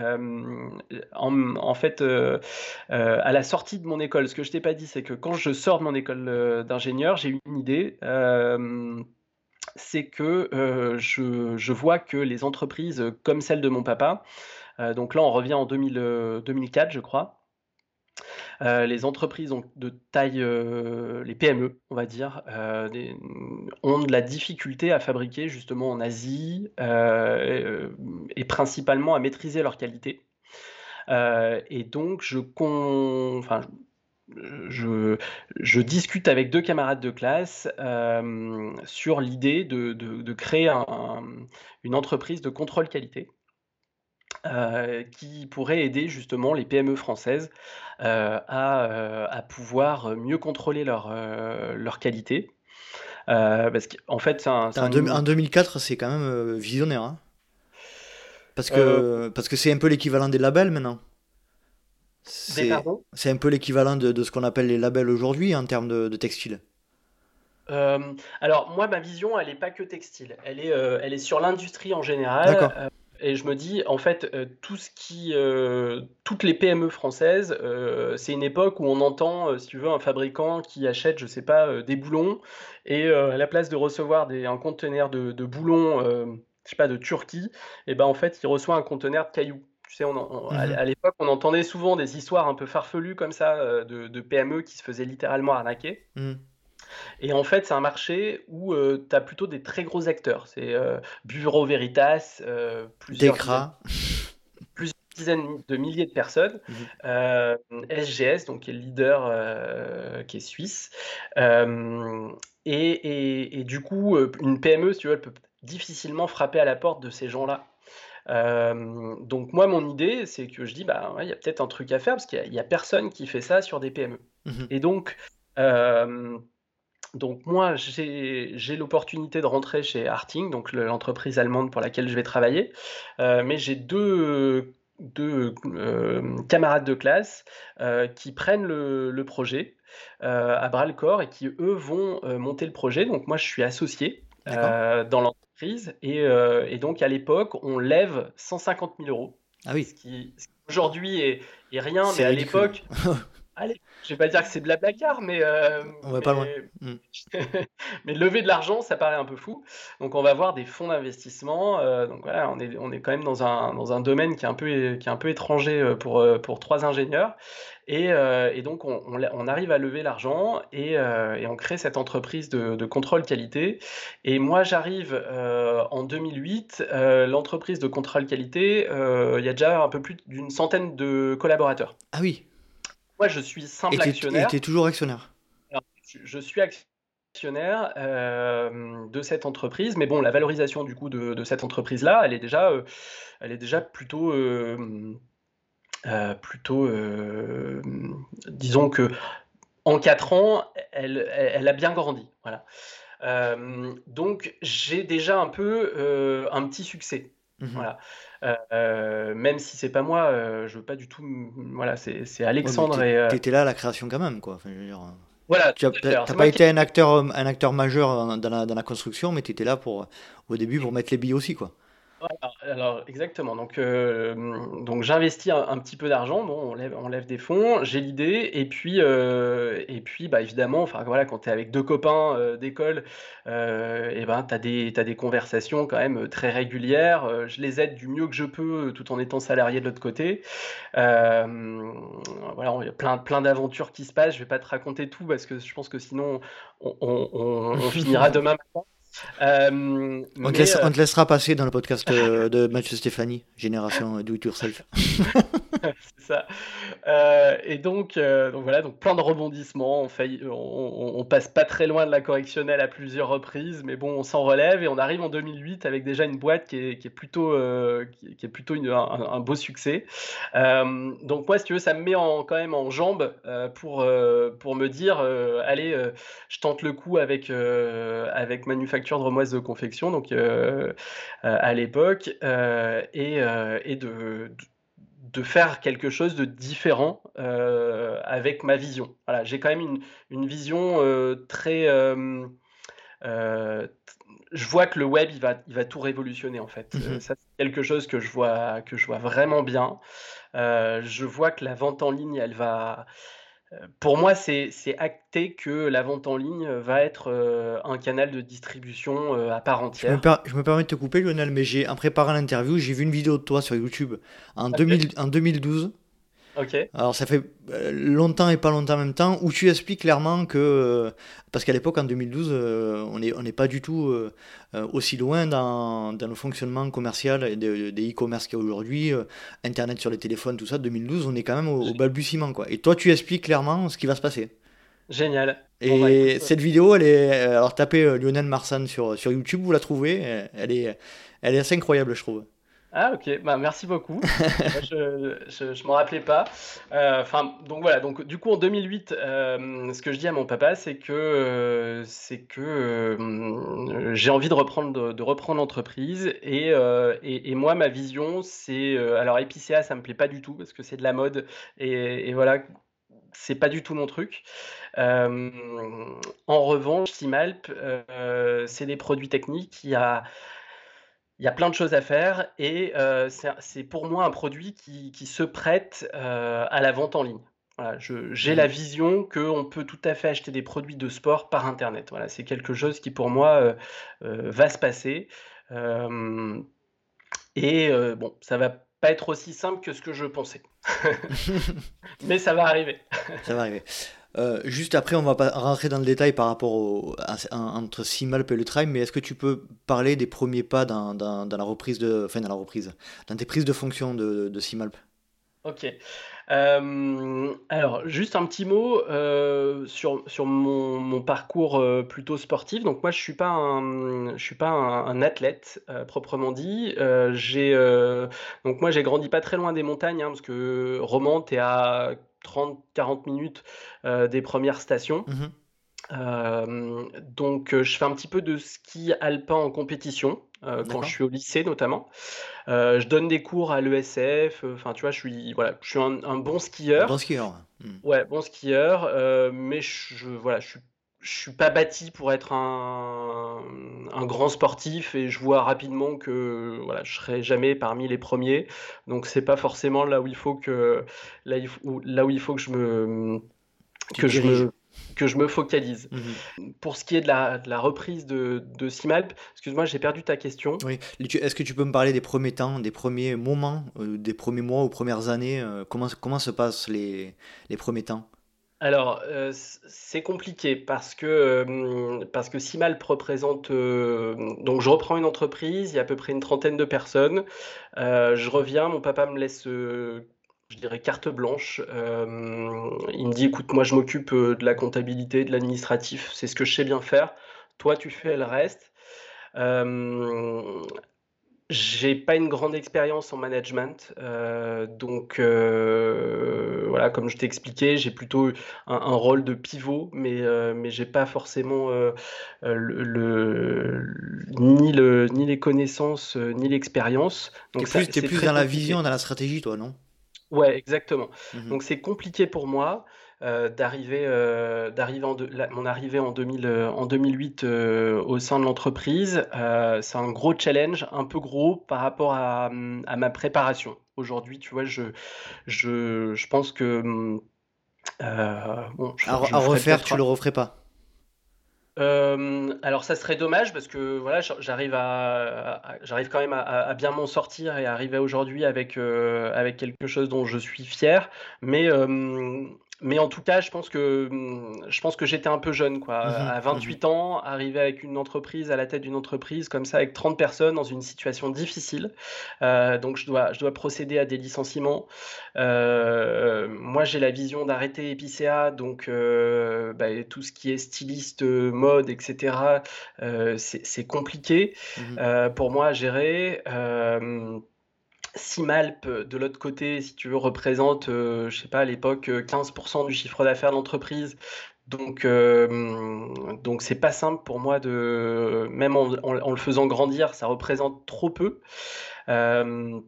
en, en, fait, à la sortie de mon école, ce que je t'ai pas dit, c'est que quand je sors de mon école d'ingénieur, j'ai une idée c'est que je, vois que les entreprises comme celle de mon papa, donc là on revient en 2004 je crois, les entreprises de taille, les PME, on va dire, ont de la difficulté à fabriquer justement en Asie et, principalement à maîtriser leur qualité. et donc, je, je, discute avec deux camarades de classe euh, sur l'idée de, créer une entreprise de contrôle qualité. Euh, qui pourrait aider justement les PME françaises euh, à, pouvoir mieux contrôler leur, leur qualité. parce qu'en fait, en 2004, c'est quand même visionnaire. Hein. parce que parce que c'est un peu l'équivalent des labels maintenant. C'est un peu l'équivalent de, ce qu'on appelle les labels aujourd'hui en termes de, textile. Euh, alors moi, ma vision, elle n'est pas que textile. Elle est, euh, elle est sur l'industrie en général. Euh, et je me dis, en fait, tout ce qui, toutes les PME françaises, c'est une époque où on entend, si tu veux, un fabricant qui achète, je sais pas, des boulons, et à la place de recevoir des, un conteneur de, de boulons, je sais pas, de Turquie, et ben en fait, il reçoit un conteneur de cailloux. Tu sais, on, à, mmh l'époque, on entendait souvent des histoires un peu farfelues comme ça euh, de, PME qui se faisaient littéralement arnaquer. Mmh. Et en fait, c'est un marché où euh, tu as plutôt des très gros acteurs. C'est euh, Bureau Veritas, plusieurs, dizaines, plusieurs dizaines de milliers de personnes. SGS, mmh donc qui est le leader, qui est suisse. Et, et, du coup, une PME, si tu veux, elle peut difficilement frapper à la porte de ces gens-là euh, donc moi, mon idée, c'est que je dis, bah, il y a peut-être un truc à faire parce qu'il n'y a, personne qui fait ça sur des PME. Mmh Et donc, euh, donc moi, j'ai l'opportunité de rentrer chez Harting, donc l'entreprise allemande pour laquelle je vais travailler, euh, mais j'ai deux, deux camarades de classe qui prennent le, le projet à bras le corps et qui, eux, vont monter le projet. Donc moi, je suis associé dans l'entreprise euh, et, donc, à l'époque, on lève 150 000 euros. Ah oui. Ce qui, aujourd'hui est, rien, mais à l'époque, *laughs* allez, je vais pas dire que c'est blablacar, mais euh, on va pas loin. Hmm. *laughs* mais lever de l'argent, ça paraît un peu fou. Donc on va voir des fonds d'investissement. Euh, donc voilà, on est, on est quand même dans un, dans un domaine qui est un peu, qui est un peu étranger euh, pour, pour trois ingénieurs. Et, et donc on, on, arrive à lever l'argent et, et, on crée cette entreprise de, de contrôle qualité. Et moi j'arrive en 2008, l'entreprise de contrôle qualité, il y a déjà un peu plus d'une centaine de collaborateurs. Ah oui, moi, je suis simple actionnaire. Et tu es toujours actionnaire je, suis actionnaire euh, de cette entreprise, mais bon, la valorisation du coup de, cette entreprise-là, elle est déjà, euh, elle est déjà plutôt, euh, plutôt, disons que en 4 ans, elle, elle, a bien grandi. Voilà. donc, j'ai déjà un peu un petit succès. Mmh voilà. Euh, même si c'est pas moi, euh, je veux pas du tout. Voilà, c'est Alexandre et. Euh, t'étais là à la création quand même, quoi. voilà. Tu n'as pas été un acteur, un acteur majeur dans la, dans la construction, mais tu étais là pour, au début pour mettre les billes aussi, quoi. Voilà, alors exactement. Donc, euh, donc j'investis un, petit peu d'argent. Bon, on lève, on lève des fonds. J'ai l'idée. Et puis, euh, et puis, bah évidemment, enfin voilà, quand tu es avec deux copains euh, d'école, et ben t'as des, t'as des conversations quand même très régulières. je les aide du mieux que je peux, tout en étant salarié de l'autre côté. voilà, il y a plein, plein d'aventures qui se passent. Je vais pas te raconter tout parce que je pense que sinon on, on, on *laughs* finira demain matin. Euh, on, te euh, laissera passer dans le podcast euh, *laughs* de Mathieu Stéphanie, Génération Do It Yourself. *laughs* *laughs* c'est ça. Euh, et donc, euh, donc voilà, donc plein de rebondissements. On, fait, on, passe pas très loin de la correctionnelle à plusieurs reprises, mais bon, on s'en relève et on arrive en 2008 avec déjà une boîte qui est, plutôt, euh, qui, est plutôt un, beau succès. donc moi, si tu veux, ça me met en, quand même en jambe pour, pour me dire, allez, je tente le coup avec, avec Manufacture de Remoise de Confection, donc à l'époque, et, et de faire quelque chose de différent euh, avec ma vision. Voilà, j'ai quand même une, une vision euh, très. Euh, je vois que le web, il va, il va tout révolutionner en fait. Mmh ça, c'est quelque chose que je vois, que je vois vraiment bien. je vois que la vente en ligne, elle va, pour moi, c'est acté que la vente en ligne va être euh, un canal de distribution euh, à part Je me, entière. je me permets de te couper, Lionel, mais j'ai, en préparant l'interview, j'ai vu une vidéo de toi sur YouTube en, 2000 en 2012 alors ça fait euh, longtemps et pas longtemps en même temps, où tu expliques clairement que, euh, parce qu'à l'époque en 2012, euh, on n'est on pas du tout aussi loin dans, dans, le fonctionnement commercial des e-commerce qu'il y a aujourd'hui, Internet sur les téléphones, tout ça, 2012, on est quand même au, balbutiement. Quoi. Et toi tu expliques clairement ce qui va se passer. Génial. Et bah, cette vidéo, elle est. Alors tapez Lionel Marsan sur, sur YouTube, vous la trouvez. Elle est, elle est assez incroyable, je trouve. Ah ok, bah, merci beaucoup. *laughs* je je, m'en rappelais pas. Euh, enfin donc voilà, donc du coup en 2008, euh, ce que je dis à mon papa, c'est que euh, c'est que j'ai envie de reprendre de, reprendre l'entreprise et, et, moi ma vision c'est alors épicéa ça me plaît pas du tout parce que c'est de la mode et, et voilà c'est pas du tout mon truc. en revanche, Simalp, c'est des produits techniques. qui a il y a plein de choses à faire et euh, c'est pour moi un produit qui, se prête euh, à la vente en ligne. j'ai la mmh. vision qu'on peut tout à fait acheter des produits de sport par Internet. Voilà, c'est quelque chose qui pour moi euh, va se passer. et bon, ça va pas être aussi simple que ce que je pensais. *laughs* *laughs* Mais ça va arriver. ça va arriver. Euh, juste après, on va pas rentrer dans le détail par rapport entre Simalp et le Trime, mais est-ce que tu peux parler des premiers pas dans, la reprise de, enfin dans la reprise, dans tes prises de fonction de, de Simalp? Ok. Euh, alors, juste un petit mot euh, sur, sur mon, mon parcours plutôt sportif. Donc moi, je suis pas un, suis pas un, athlète proprement dit. j'ai donc moi, j'ai grandi pas très loin des montagnes, hein, parce que Romans, t'es à 30-40 minutes euh, des premières stations. Mhm. Euh, donc je fais un petit peu de ski alpin en compétition quand je suis au lycée notamment. je donne des cours à l'ESF. Enfin tu vois, je suis voilà, je suis un, bon skieur. Bon skieur. Ouais, bon skieur. mais je voilà, je suis je suis pas bâti pour être un, un, grand sportif et je vois rapidement que voilà, je serai jamais parmi les premiers. Donc c'est pas forcément là où il faut que là, où, là où il faut que je me que je me que je me focalise. Mhm. Pour ce qui est de la, de la reprise de, de Simalp, excuse-moi, j'ai perdu ta question. Oui. Est-ce que tu peux me parler des premiers temps, des premiers moments, euh, des premiers mois ou premières années euh, comment, comment se passent les, les premiers temps? Alors, euh, c'est compliqué parce que, euh, parce que Simalp représente, euh, donc je reprends une entreprise, il y a à peu près une trentaine de personnes. je reviens, mon papa me laisse, je dirais carte blanche. il me dit: «Écoute, moi je m'occupe, de la comptabilité, de l'administratif, c'est ce que je sais bien faire. Toi tu fais le reste». J'ai pas une grande expérience en management, euh, donc euh, voilà, comme je t'ai expliqué, j'ai plutôt un, rôle de pivot, mais euh, mais j'ai pas forcément le, ni le ni les connaissances ni l'expérience. Donc plus, es plus dans la vision, dans la stratégie, toi, non? Ouais, exactement. Mmh donc c'est compliqué pour moi. Euh, d'arriver euh, d'arriver en mon arrivée en 2000 euh, en 2008 au sein de l'entreprise, c'est un gros challenge, un peu gros par rapport à, à ma préparation. Aujourd'hui, tu vois, je je je pense que bon, À refaire, tu le referais pas? Alors ça serait dommage parce que voilà, j'arrive à j'arrive quand même à bien m'en sortir et arriver aujourd'hui avec, avec quelque chose dont je suis fier. Mais, mais en tout cas, je pense que, mmh, je pense que j'étais un peu jeune, quoi. Mmh à 28 mmh ans, arriver avec une entreprise, à la tête d'une entreprise comme ça, avec 30 personnes dans une situation difficile. Euh, donc je dois, je dois procéder à des licenciements. Euh, moi, j'ai la vision d'arrêter Epicea, donc euh, bah, tout ce qui est styliste, mode, etc., c'est compliqué pour moi à gérer. Simalp, de l'autre côté, si tu veux, représente, euh, je sais pas, à l'époque, 15% du chiffre d'affaires de l'entreprise. Donc, euh, donc c'est pas simple pour moi de, même en, le faisant grandir, ça représente trop peu. Euh,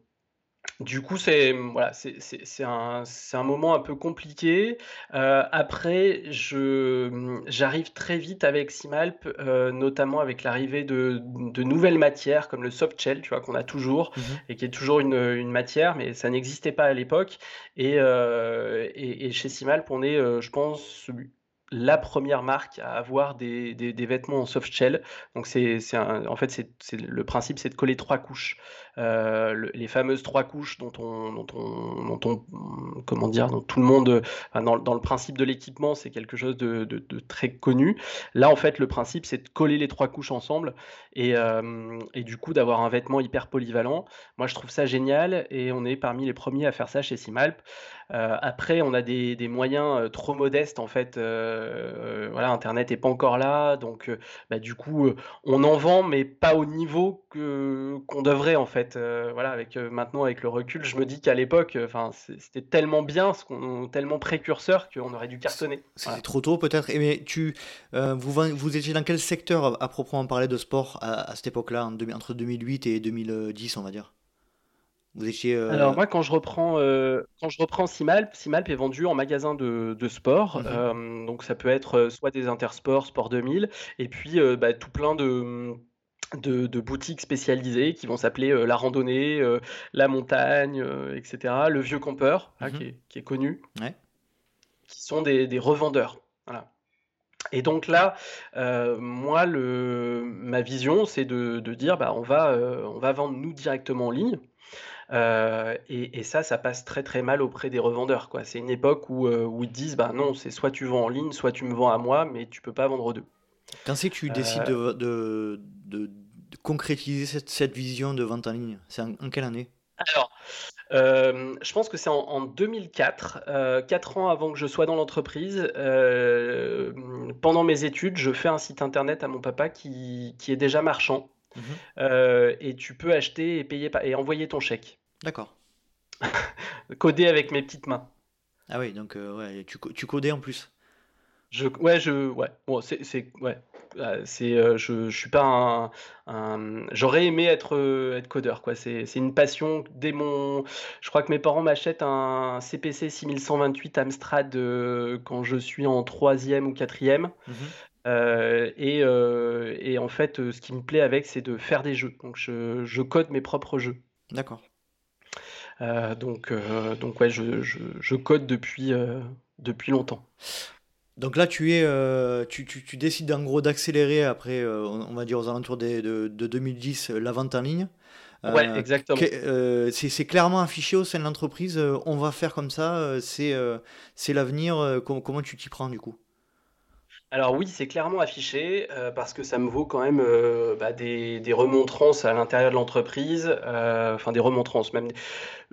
du coup, c'est voilà, c'est un, un moment un peu compliqué. Euh, après, je j'arrive très vite avec Simalp, euh, notamment avec l'arrivée de, de nouvelles matières comme le soft shell, tu vois, qu'on a toujours mmh et qui est toujours une, une matière, mais ça n'existait pas à l'époque. Et, euh, et, et chez Simalp, on est, je pense, la première marque à avoir des, des, vêtements en soft shell. Donc c'est, en fait c'est, le principe c'est de coller trois couches, euh, les fameuses trois couches dont on, dont on, dont on, comment dire, dont tout le monde, dans, dans, le principe de l'équipement c'est quelque chose de, de, très connu. Là en fait le principe c'est de coller les trois couches ensemble et, euh, et du coup d'avoir un vêtement hyper polyvalent. Moi je trouve ça génial et on est parmi les premiers à faire ça chez Simalp. Euh, après on a des, des moyens trop modestes en fait euh, voilà, Internet n'est pas encore là, donc euh, bah, du coup, euh, on en vend, mais pas au niveau que qu'on devrait en fait. voilà, avec maintenant avec le recul, je me dis qu'à l'époque, enfin, c'était tellement bien, tellement précurseur qu'on aurait dû cartonner. C'était trop tôt peut-être. Mais tu, vous, vous étiez dans quel secteur à, proprement parler de sport à, cette époque-là, entre 2008 et 2010, on va dire? Euh, Alors moi quand je reprends euh, quand je reprends Simalp, Simalp est vendu en magasin de, sport, mhm. euh, donc ça peut être soit des Intersports, Sport 2000, et puis bah, tout plein de, de, boutiques spécialisées qui vont s'appeler la randonnée, la montagne, etc. Le vieux campeur, hein, mhm. qui, est, connu, qui sont des, revendeurs. Et donc là, moi, le, ma vision, c'est de, dire, bah, on, va, on va vendre nous directement en ligne. Euh, et, ça, ça passe très très mal auprès des revendeurs. Quoi. C'est une époque où, euh, où ils disent bah non, c'est soit tu vends en ligne, soit tu me vends à moi, mais tu peux pas vendre deux. Quand c'est que tu décides de, de, de, concrétiser cette, cette, vision de vente en ligne C'est en, quelle année? Alors, euh, je pense que c'est en, 2004, quatre ans avant que je sois dans l'entreprise. pendant mes études, je fais un site internet à mon papa qui, qui est déjà marchand. Mhm. et tu peux acheter et payer et envoyer ton chèque. D'accord. *laughs* Coder avec mes petites mains. Ah oui, donc euh, ouais, tu, tu, codais en plus. Je, ouais, je, ouais, bon, c'est, ouais, euh, c'est, euh, je, je suis pas un, j'aurais aimé être, être codeur, quoi. C'est, c'est une passion dès mon, je crois que mes parents m'achètent un CPC 6128 Amstrad quand je suis en troisième ou quatrième. Mhm. et, et, en fait, ce qui me plaît avec, c'est de faire des jeux. Donc, je, je code mes propres jeux. D'accord. Euh, donc, euh, donc ouais, je, je, je code depuis, euh, depuis longtemps. Donc là, tu, es, tu, tu, tu, décides en gros d'accélérer après, on va dire aux alentours de, de, de 2010, la vente en ligne. ouais, exactement. c'est clairement affiché au sein de l'entreprise, on va faire comme ça, c'est c'est l'avenir. comment tu t'y prends du coup? Alors oui, c'est clairement affiché euh, parce que ça me vaut quand même euh, bah, des, remontrances à l'intérieur de l'entreprise, euh, enfin des remontrances, même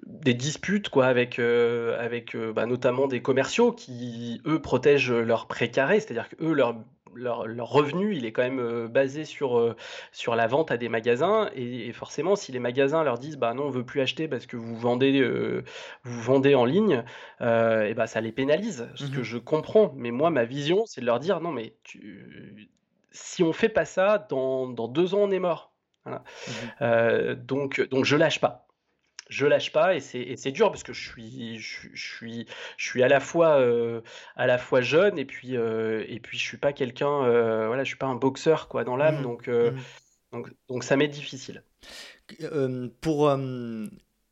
des, disputes quoi avec avec bah, notamment des commerciaux qui eux protègent leur précaré, c'est-à-dire que eux leur leur, revenu, il est quand même euh, basé sur, euh, sur la vente à des magasins. Et, forcément, si les magasins leur disent bah non, on veut plus acheter parce que vous vendez, euh, vous vendez en ligne, et bah, ça les pénalise. Ce que mmh je comprends. Mais moi, ma vision, c'est de leur dire non, mais tu... si on fait pas ça, dans, dans deux ans, on est mort. Mmh donc, donc je lâche pas je lâche pas et c'est dur parce que je suis je, suis je suis à la fois euh, à la fois jeune et puis euh, et puis je suis pas quelqu'un euh, voilà je suis pas un boxeur quoi dans l'âme mmh. donc, mmh. donc donc ça m'est difficile. pour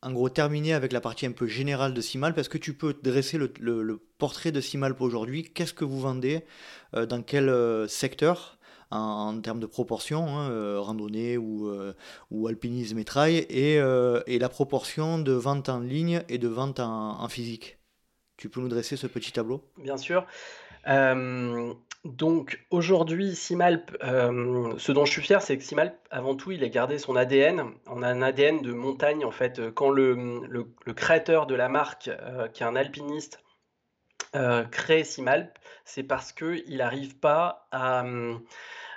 en gros terminer avec la partie un peu générale de Simalp, est-ce que tu peux dresser le, le, portrait de Simalp aujourd'hui Qu'est-ce que vous vendez Dans quel secteur? En, termes de proportion, hein, euh, randonnée ou, euh, ou, alpinisme et, euh, et, la proportion de vente en ligne et de vente en, physique Tu peux nous dresser ce petit tableau? Bien sûr. donc aujourd'hui, Simalp, ce dont je suis fier, c'est que Simalp, avant tout, il a gardé son ADN. On a un ADN de montagne, en fait. Quand le, créateur de la marque, qui est un alpiniste, crée Simalp, c'est parce qu'il n'arrive pas à,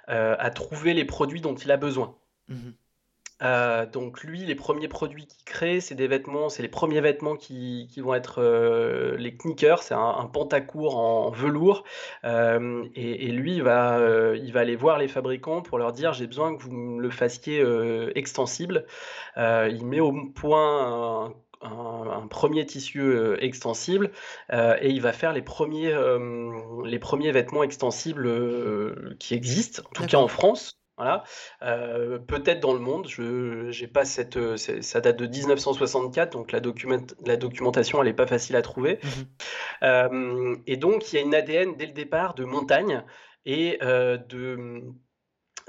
à trouver les produits dont il a besoin. Mmh euh, donc lui, les premiers produits qu'il crée, c'est des vêtements, c'est les premiers vêtements qui, vont être euh, les knickers, c'est un, pantacourt en velours. Euh, et, lui, il va, il va aller voir les fabricants pour leur dire j'ai besoin que vous me le fassiez extensible. il met au point un, premier tissu extensible et il va faire les premiers, les premiers vêtements extensibles qui existent, en tout cas en France. Voilà. Euh, peut-être dans le monde, je j'ai pas cette, euh, ça date de 1964, donc la, la documentation, elle n'est pas facile à trouver. Mmh euh, et donc, il y a une ADN dès le départ de montagne et de,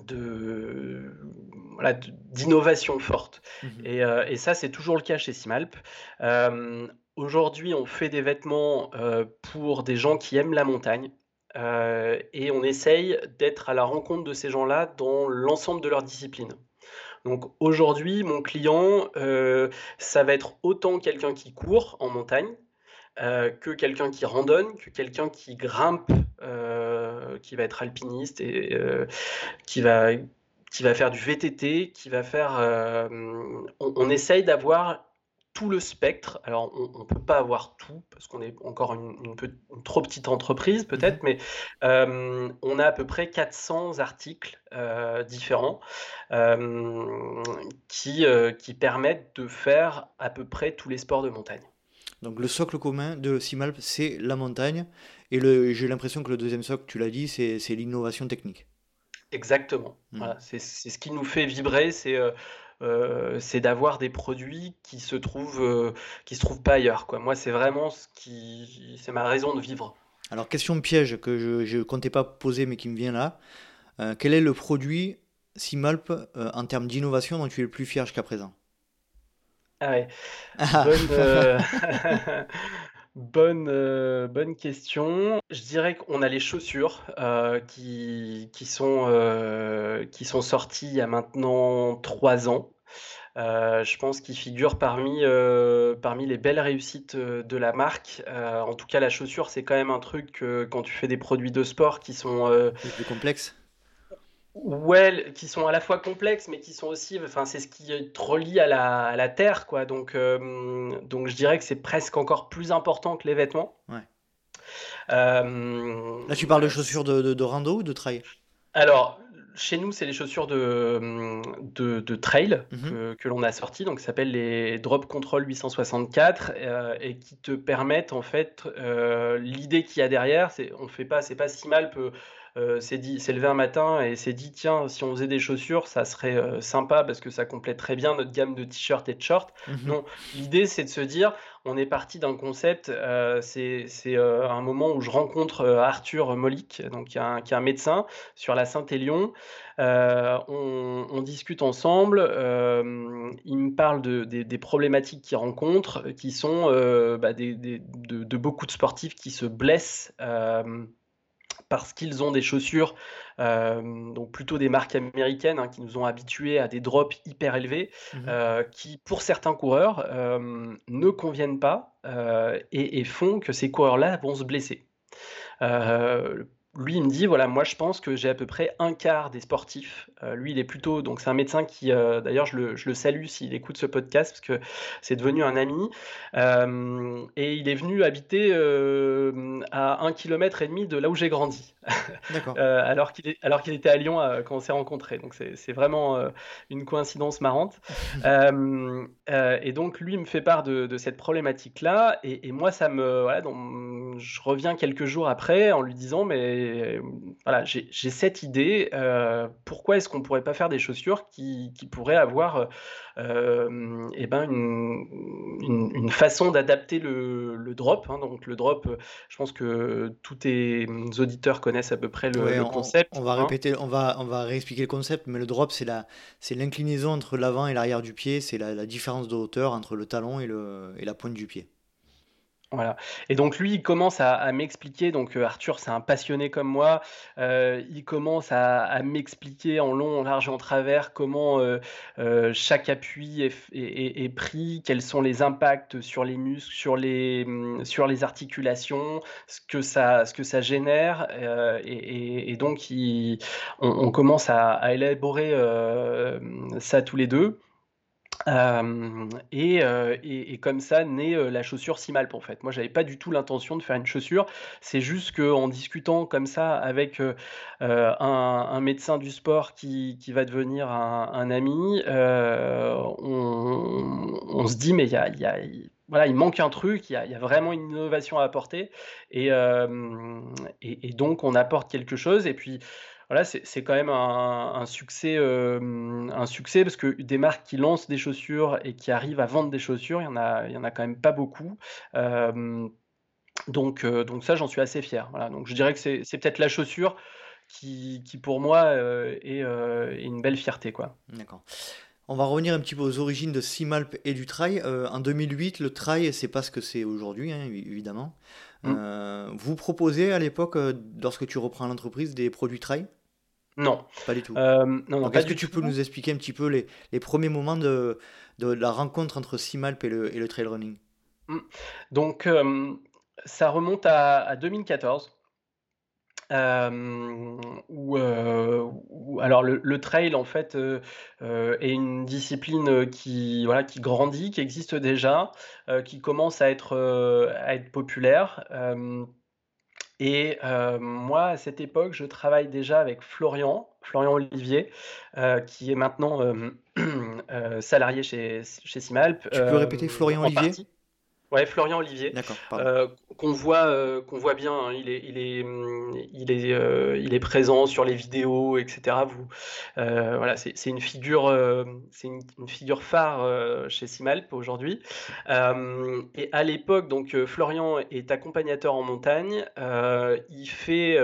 de, d'innovation forte. Mmh et, et, ça, c'est toujours le cas chez Simalp. Aujourd'hui, on fait des vêtements pour des gens qui aiment la montagne. Euh, et on essaye d'être à la rencontre de ces gens-là dans l'ensemble de leurs disciplines. Donc aujourd'hui, mon client, euh, ça va être autant quelqu'un qui court en montagne, euh, que quelqu'un qui randonne, que quelqu'un qui grimpe, qui va être alpiniste et qui va qui va faire du VTT, qui va faire. on, on, essaye d'avoir tout le spectre. Alors, on ne peut pas avoir tout parce qu'on est encore une, trop petite entreprise peut-être, mmh mais on a à peu près 400 articles différents qui, qui permettent de faire à peu près tous les sports de montagne. Donc le socle commun de Simalp, c'est la montagne. Et j'ai l'impression que le deuxième socle, tu l'as dit, c'est l'innovation technique. Exactement. Mmh. Voilà, c'est ce qui nous fait vibrer, c'est euh, c'est d'avoir des produits qui se trouvent, euh, qui se trouvent pas ailleurs. Quoi. Moi, c'est vraiment ce qui, c'est ma raison de vivre. Alors, question piège que je ne comptais pas poser, mais qui me vient là. Euh, quel est le produit Simalp en termes d'innovation dont tu es le plus fier jusqu'à présent? Ah ouais. Ah. *laughs* Bonne, *laughs* Bonne, euh, bonne question. Je dirais qu'on a les chaussures euh, qui, qui, sont, euh, qui sont sorties il y a maintenant trois ans. je pense qu'ils figurent parmi, parmi les belles réussites de la marque. en tout cas, la chaussure, c'est quand même un truc quand tu fais des produits de sport qui sont plus. Ouais, qui sont à la fois complexes, mais qui sont aussi, enfin, c'est ce qui te relie à la, à la terre, quoi. Donc, euh, donc, je dirais que c'est presque encore plus important que les vêtements. Ouais. Euh, Là, tu parles de chaussures de, de, rando ou de trail? Alors, chez nous, c'est les chaussures de, de, trail mhm. que, l'on a sorties, donc ça s'appelle les Drop Control 864 euh, et qui te permettent en fait l'idée qu'il y a derrière, c'est on fait pas, c'est pas si mal peut euh, s'est dit, s'est levé un matin et s'est dit tiens, si on faisait des chaussures, ça serait euh, sympa parce que ça complète très bien notre gamme de t-shirts et de shorts. Mhm. Non, l'idée c'est de se dire, on est parti d'un concept. Euh, c'est un moment où je rencontre Arthur Molic, donc qui est un, qui est un médecin sur la Saint-Élion. On, on, discute ensemble. il me parle de, des, problématiques qu'il rencontre, qui sont bah, des, de, de, beaucoup de sportifs qui se blessent parce qu'ils ont des chaussures, euh, donc plutôt des marques américaines, hein, qui nous ont habitués à des drops hyper élevés, mmh euh, qui pour certains coureurs euh, ne conviennent pas et, et, font que ces coureurs-là vont se blesser lui, il me dit, voilà, moi je pense que j'ai à peu près un quart des sportifs. Euh, lui, il est plutôt, donc c'est un médecin qui, euh, d'ailleurs, je le, je le, salue s'il écoute ce podcast parce que c'est devenu un ami. Euh, et il est venu habiter à un kilomètre et demi de là où j'ai grandi. *laughs* alors qu'il alors qu'il était à Lyon quand on s'est rencontrés. Donc c'est vraiment une coïncidence marrante. *laughs* et donc lui me fait part de, de cette problématique-là. Et, et, moi, ça me, voilà, donc, je reviens quelques jours après en lui disant, mais voilà, j'ai cette idée. Euh, pourquoi est-ce qu'on pourrait pas faire des chaussures qui, pourraient avoir euh, eh ben une, une, façon d'adapter le, drop hein. Donc le drop, je pense que tous tes auditeurs connaissent à peu près le, concept. On, va hein. répéter, on va, on va réexpliquer le concept, mais le drop, c'est la, l'inclinaison entre l'avant et l'arrière du pied, c'est la, différence de hauteur entre le talon et, le, et la pointe du pied. Voilà. Et donc lui, il commence à, m'expliquer, donc euh, Arthur, c'est un passionné comme moi, euh, il commence à, m'expliquer en long, en large et en travers comment euh, chaque appui est, pris, quels sont les impacts sur les muscles, sur les, hum, sur les articulations, ce que ça, ce que ça génère. Et, donc, on, commence à élaborer ça tous les deux. Euh, et, comme ça naît la chaussure Simalp en fait. Moi, j'avais pas du tout l'intention de faire une chaussure. C'est juste qu'en discutant comme ça avec un, médecin du sport qui, va devenir un, ami, on, se dit mais il manque un truc, il y, a, vraiment une innovation à apporter, et, et, donc on apporte quelque chose. Et puis voilà, c'est quand même un, succès, euh, un succès parce que des marques qui lancent des chaussures et qui arrivent à vendre des chaussures, il y en a, il y en a quand même pas beaucoup. Euh, donc, euh, donc ça, j'en suis assez fier. Voilà, donc je dirais que c'est peut-être la chaussure qui, qui pour moi est, une belle fierté, quoi. D'accord. On va revenir un petit peu aux origines de Simalp et du trail. en 2008, le trail, c'est pas ce que c'est aujourd'hui, hein, évidemment. Mmh. vous proposez à l'époque, lorsque tu reprends l'entreprise, des produits trail? Non. Pas du tout. Euh, non, Est-ce que tu peux nous expliquer un petit peu les, les premiers moments de, de, la rencontre entre Simalp et le, et le trail running? Mmh. Donc, euh, ça remonte à, 2014. Euh, où, alors le, trail en fait est une discipline qui voilà qui grandit, qui existe déjà, qui commence à être à être populaire. Et moi, à cette époque, je travaille déjà avec Florian, Florian Olivier, qui est maintenant *clears throat* salarié chez, chez Simalp. Tu peux répéter Florian Olivier? Ouais, Florian Olivier. Euh, qu'on voit, euh, qu'on voit bien. Hein, il est, il est, il est, euh, il est présent sur les vidéos, etc. Vous, voilà, c'est une figure, c'est une, figure phare chez Simalp aujourd'hui. et à l'époque, donc Florian est accompagnateur en montagne. il fait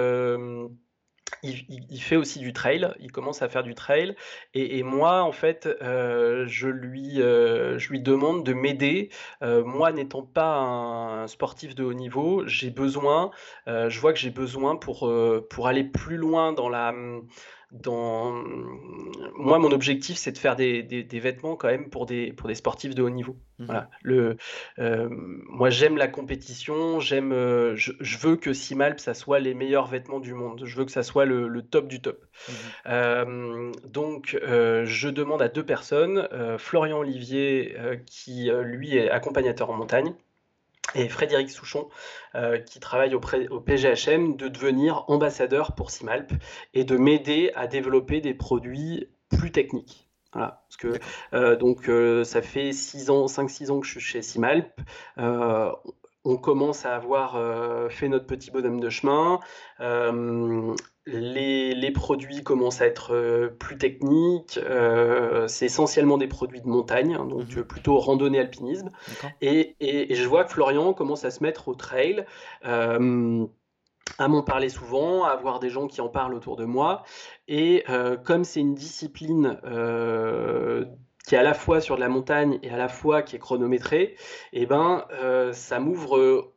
il, fait aussi du trail, il commence à faire du trail. Et, moi, en fait, euh, je, lui, euh, je lui demande de m'aider. Euh, moi, n'étant pas un sportif de haut niveau, j'ai besoin, je vois que j'ai besoin pour, pour aller plus loin dans la dans... Moi, mon objectif, c'est de faire des, des, vêtements quand même pour des, pour des sportifs de haut niveau. Mmh voilà. Le, euh, moi, j'aime la compétition, j'aime, euh, je, je, veux que Simalp, ça soit les meilleurs vêtements du monde. Je veux que ça soit le, le top du top. Mmh euh, donc, je demande à deux personnes, Florian Olivier, qui lui est accompagnateur en montagne, et Frédéric Souchon, euh, qui travaille auprès, au PGHM, de devenir ambassadeur pour Simalp et de m'aider à développer des produits plus techniques. Voilà, parce que euh, donc euh, ça fait 6 ans, 5-6 ans que je suis chez Simalp on commence à avoir euh, fait notre petit bonhomme de chemin. Euh, les, produits commencent à être euh, plus techniques. c'est essentiellement des produits de montagne, hein, donc mhm. plutôt randonnée alpinisme. Et, je vois que Florian commence à se mettre au trail à m'en parler souvent, à avoir des gens qui en parlent autour de moi. Et comme c'est une discipline qui est à la fois sur de la montagne et à la fois qui est chronométré, et eh ben, euh, ça m'ouvre euh,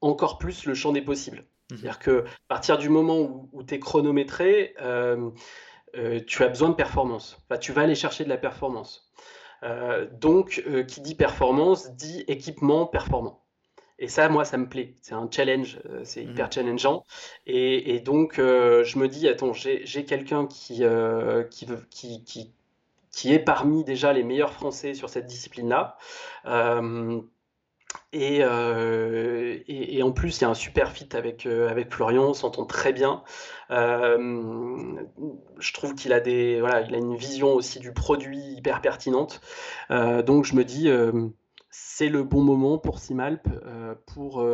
encore plus le champ des possibles. Mmh. C'est-à-dire que à partir du moment où, tu es chronométré, euh, tu as besoin de performance. Enfin, tu vas aller chercher de la performance. donc, qui dit performance dit équipement performant. Et ça, moi, ça me plaît. C'est un challenge, c'est mmh. hyper challengeant. Et, donc, je me dis, attends, j'ai quelqu'un qui, qui, qui, qui, qui est parmi déjà les meilleurs Français sur cette discipline-là. Euh, euh, et, en plus, il y a un super fit avec, euh, avec Florian, on s'entend très bien. je trouve qu'il a, des, voilà, il a une vision aussi du produit hyper pertinente. donc je me dis, c'est le bon moment pour Simalp pour,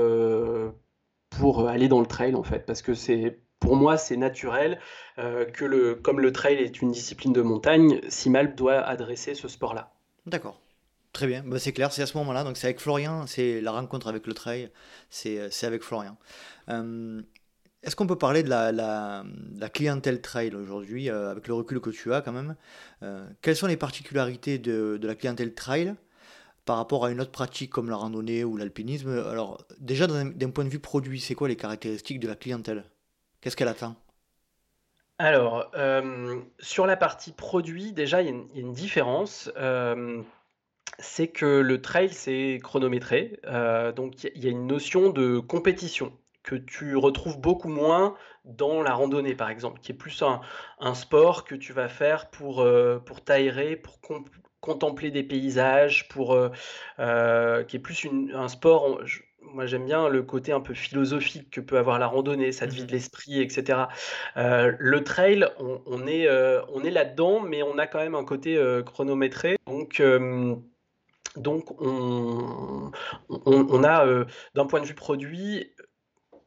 pour aller dans le trail, en fait, parce que c'est pour moi, c'est naturel euh, que, le, comme le trail est une discipline de montagne, Simalp doit adresser ce sport-là. D'accord. Très bien, bah, c'est clair, c'est à ce moment-là. Donc c'est avec Florian, c'est la rencontre avec le trail, c'est avec Florian. Euh, est-ce qu'on peut parler de la, la, clientèle trail aujourd'hui, euh, avec le recul que tu as quand même Quelles sont les particularités de, de la clientèle trail par rapport à une autre pratique comme la randonnée ou l'alpinisme? Alors, déjà, d'un point de vue produit, c'est quoi les caractéristiques de la clientèle? Qu'est-ce qu'elle attend Alors, sur la partie produit, déjà, il y, a une différence c'est que le trail, c'est chronométré. donc, il y a une notion de compétition que tu retrouves beaucoup moins dans la randonnée, par exemple, qui est plus un, sport que tu vas faire pour, pour t'aérer, pour contempler des paysages, pour, qui est plus un sport. Moi, j'aime bien le côté un peu philosophique que peut avoir la randonnée, ça te vide mmh l'esprit, etc. le trail, on, est, on est là-dedans, mais on a quand même un côté chronométré. Donc, donc, on, a, euh, d'un point de vue produit,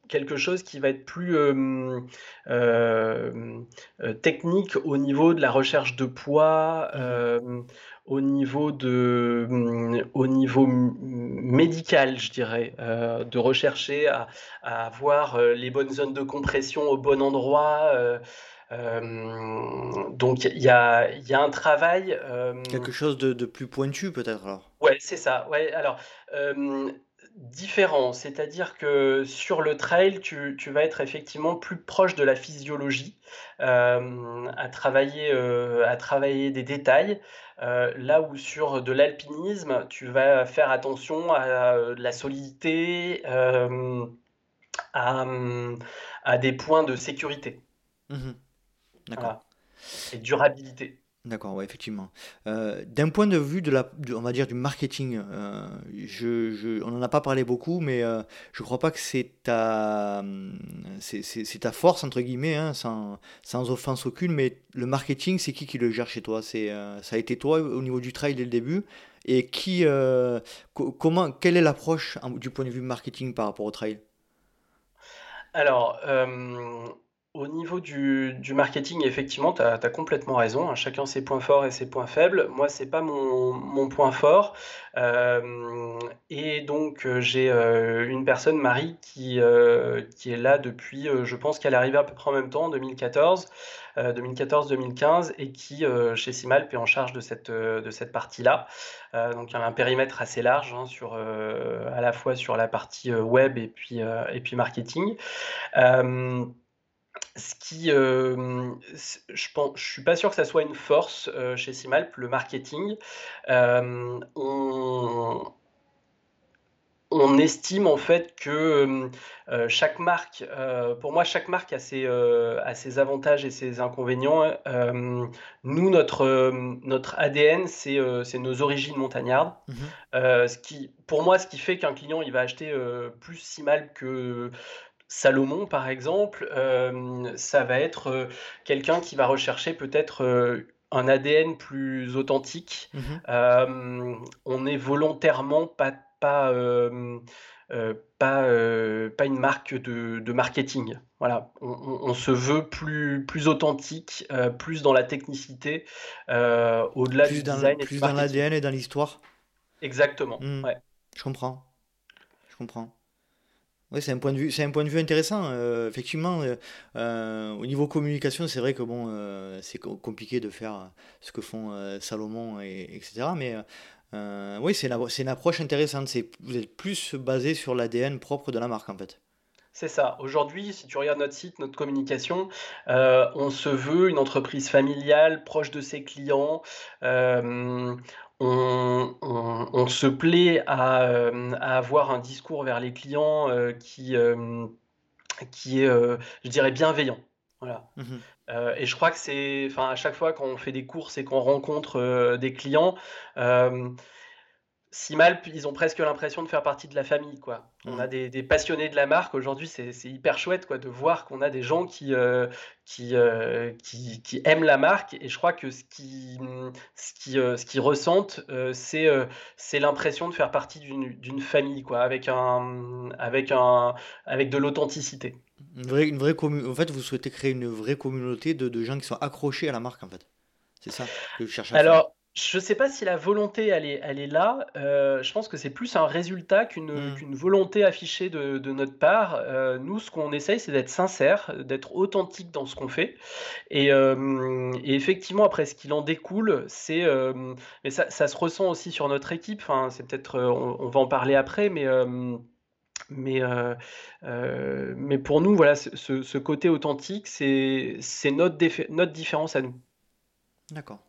quelque chose qui va être plus euh, euh, technique au niveau de la recherche de poids, mmh au niveau de, au niveau médical, je dirais, de rechercher à, à, avoir les bonnes zones de compression au bon endroit. Euh, donc il y a, y a, un travail. Euh, Quelque chose de, de plus pointu peut-être alors? Ouais, c'est ça. Ouais, alors euh, différent, c'est-à-dire que sur le trail, tu, tu, vas être effectivement plus proche de la physiologie, à travailler, à travailler des détails. Là où sur de l'alpinisme, tu vas faire attention à la solidité, à, à, des points de sécurité. Mmh D'accord. Et durabilité. D'accord, ouais, effectivement. Euh, d'un point de vue de la, on va dire du marketing, euh, je, on n'en a pas parlé beaucoup, mais euh, je crois pas que c'est ta, ta force entre guillemets, hein, sans, offense aucune. Mais le marketing, c'est qui qui le gère chez toi? C'est, ça a été toi au niveau du trail dès le début? Et qui, comment, quelle est l'approche du point de vue marketing par rapport au trail? Alors, au niveau du, marketing, effectivement, tu as, complètement raison. Hein. Chacun ses points forts et ses points faibles. Moi, c'est pas mon, point fort. Euh, et donc, euh, j'ai euh, une personne, Marie, qui, est là depuis, je pense qu'elle est arrivée à peu près en même temps, en 2014. 2014-2015 et qui, chez Simalp, est en charge de cette, partie-là. donc, un périmètre assez large hein, sur, à la fois sur la partie web et puis marketing. Ce qui, je pense je suis pas sûr que ça soit une force, chez Simalp, le marketing. on estime en fait que, chaque marque, pour moi chaque marque a ses, ses avantages et ses inconvénients. nous notre, notre ADN c'est, nos origines montagnardes. Mmh ce qui pour moi ce qui fait qu'un client il va acheter, plus Simalp que Salomon, par exemple, euh, ça va être euh, quelqu'un qui va rechercher peut-être euh, un ADN plus authentique. Mhm. on est volontairement pas, pas, pas, pas une marque de, marketing. Voilà, on, se veut plus, plus authentique, plus dans la technicité, au-delà du design. Plus dans l'ADN et dans l'histoire. Exactement. Hmm. Ouais. Je comprends. Je comprends. Oui, c'est un point de vue, c'est un point de vue intéressant. Euh, effectivement, euh, euh, au niveau communication, c'est vrai que bon, c'est compliqué de faire ce que font Salomon et etc. Mais oui, c'est une, une, approche intéressante. C'est vous êtes plus basé sur l'ADN propre de la marque en fait. C'est ça. Aujourd'hui, si tu regardes notre site, notre communication, on se veut une entreprise familiale, proche de ses clients on, se plaît euh, à, avoir un discours vers les clients euh, qui, euh, qui est, je dirais, bienveillant. Voilà. Mmh et je crois que c'est, enfin, à chaque fois qu'on fait des courses et qu'on rencontre des clients, Simalp, ils ont presque l'impression de faire partie de la famille, quoi. On a mmh. des, passionnés de la marque. Aujourd'hui, c'est hyper chouette, quoi, de voir qu'on a des gens qui, euh, euh, qui, qui, aiment la marque. Et je crois que ce qui, ce qui, euh, ce qui ressentent, c'est l'impression de faire partie d'une famille, quoi, avec un, avec un, avec de l'authenticité. Une vraie, une vraie En fait, vous souhaitez créer une vraie communauté de, de gens qui sont accrochés à la marque, en fait. C'est ça que je cherche à Alors, Je sais pas si la volonté elle est elle est là, heu, je pense que c'est plus un résultat qu'une, Mmh. qu'une volonté affichée de de notre part. Heu, nous, ce qu'on essaye, c'est d'être sincère, d'être authentique dans ce qu'on fait et et effectivement, après ce qu'il en découle, c'est, mais ça ça se ressent aussi sur notre équipe, enfin, c'est peut-être, on on va en parler après, mais mais mais pour nous, voilà, ce côté authentique, c'est notre notre différence à nous. D'accord.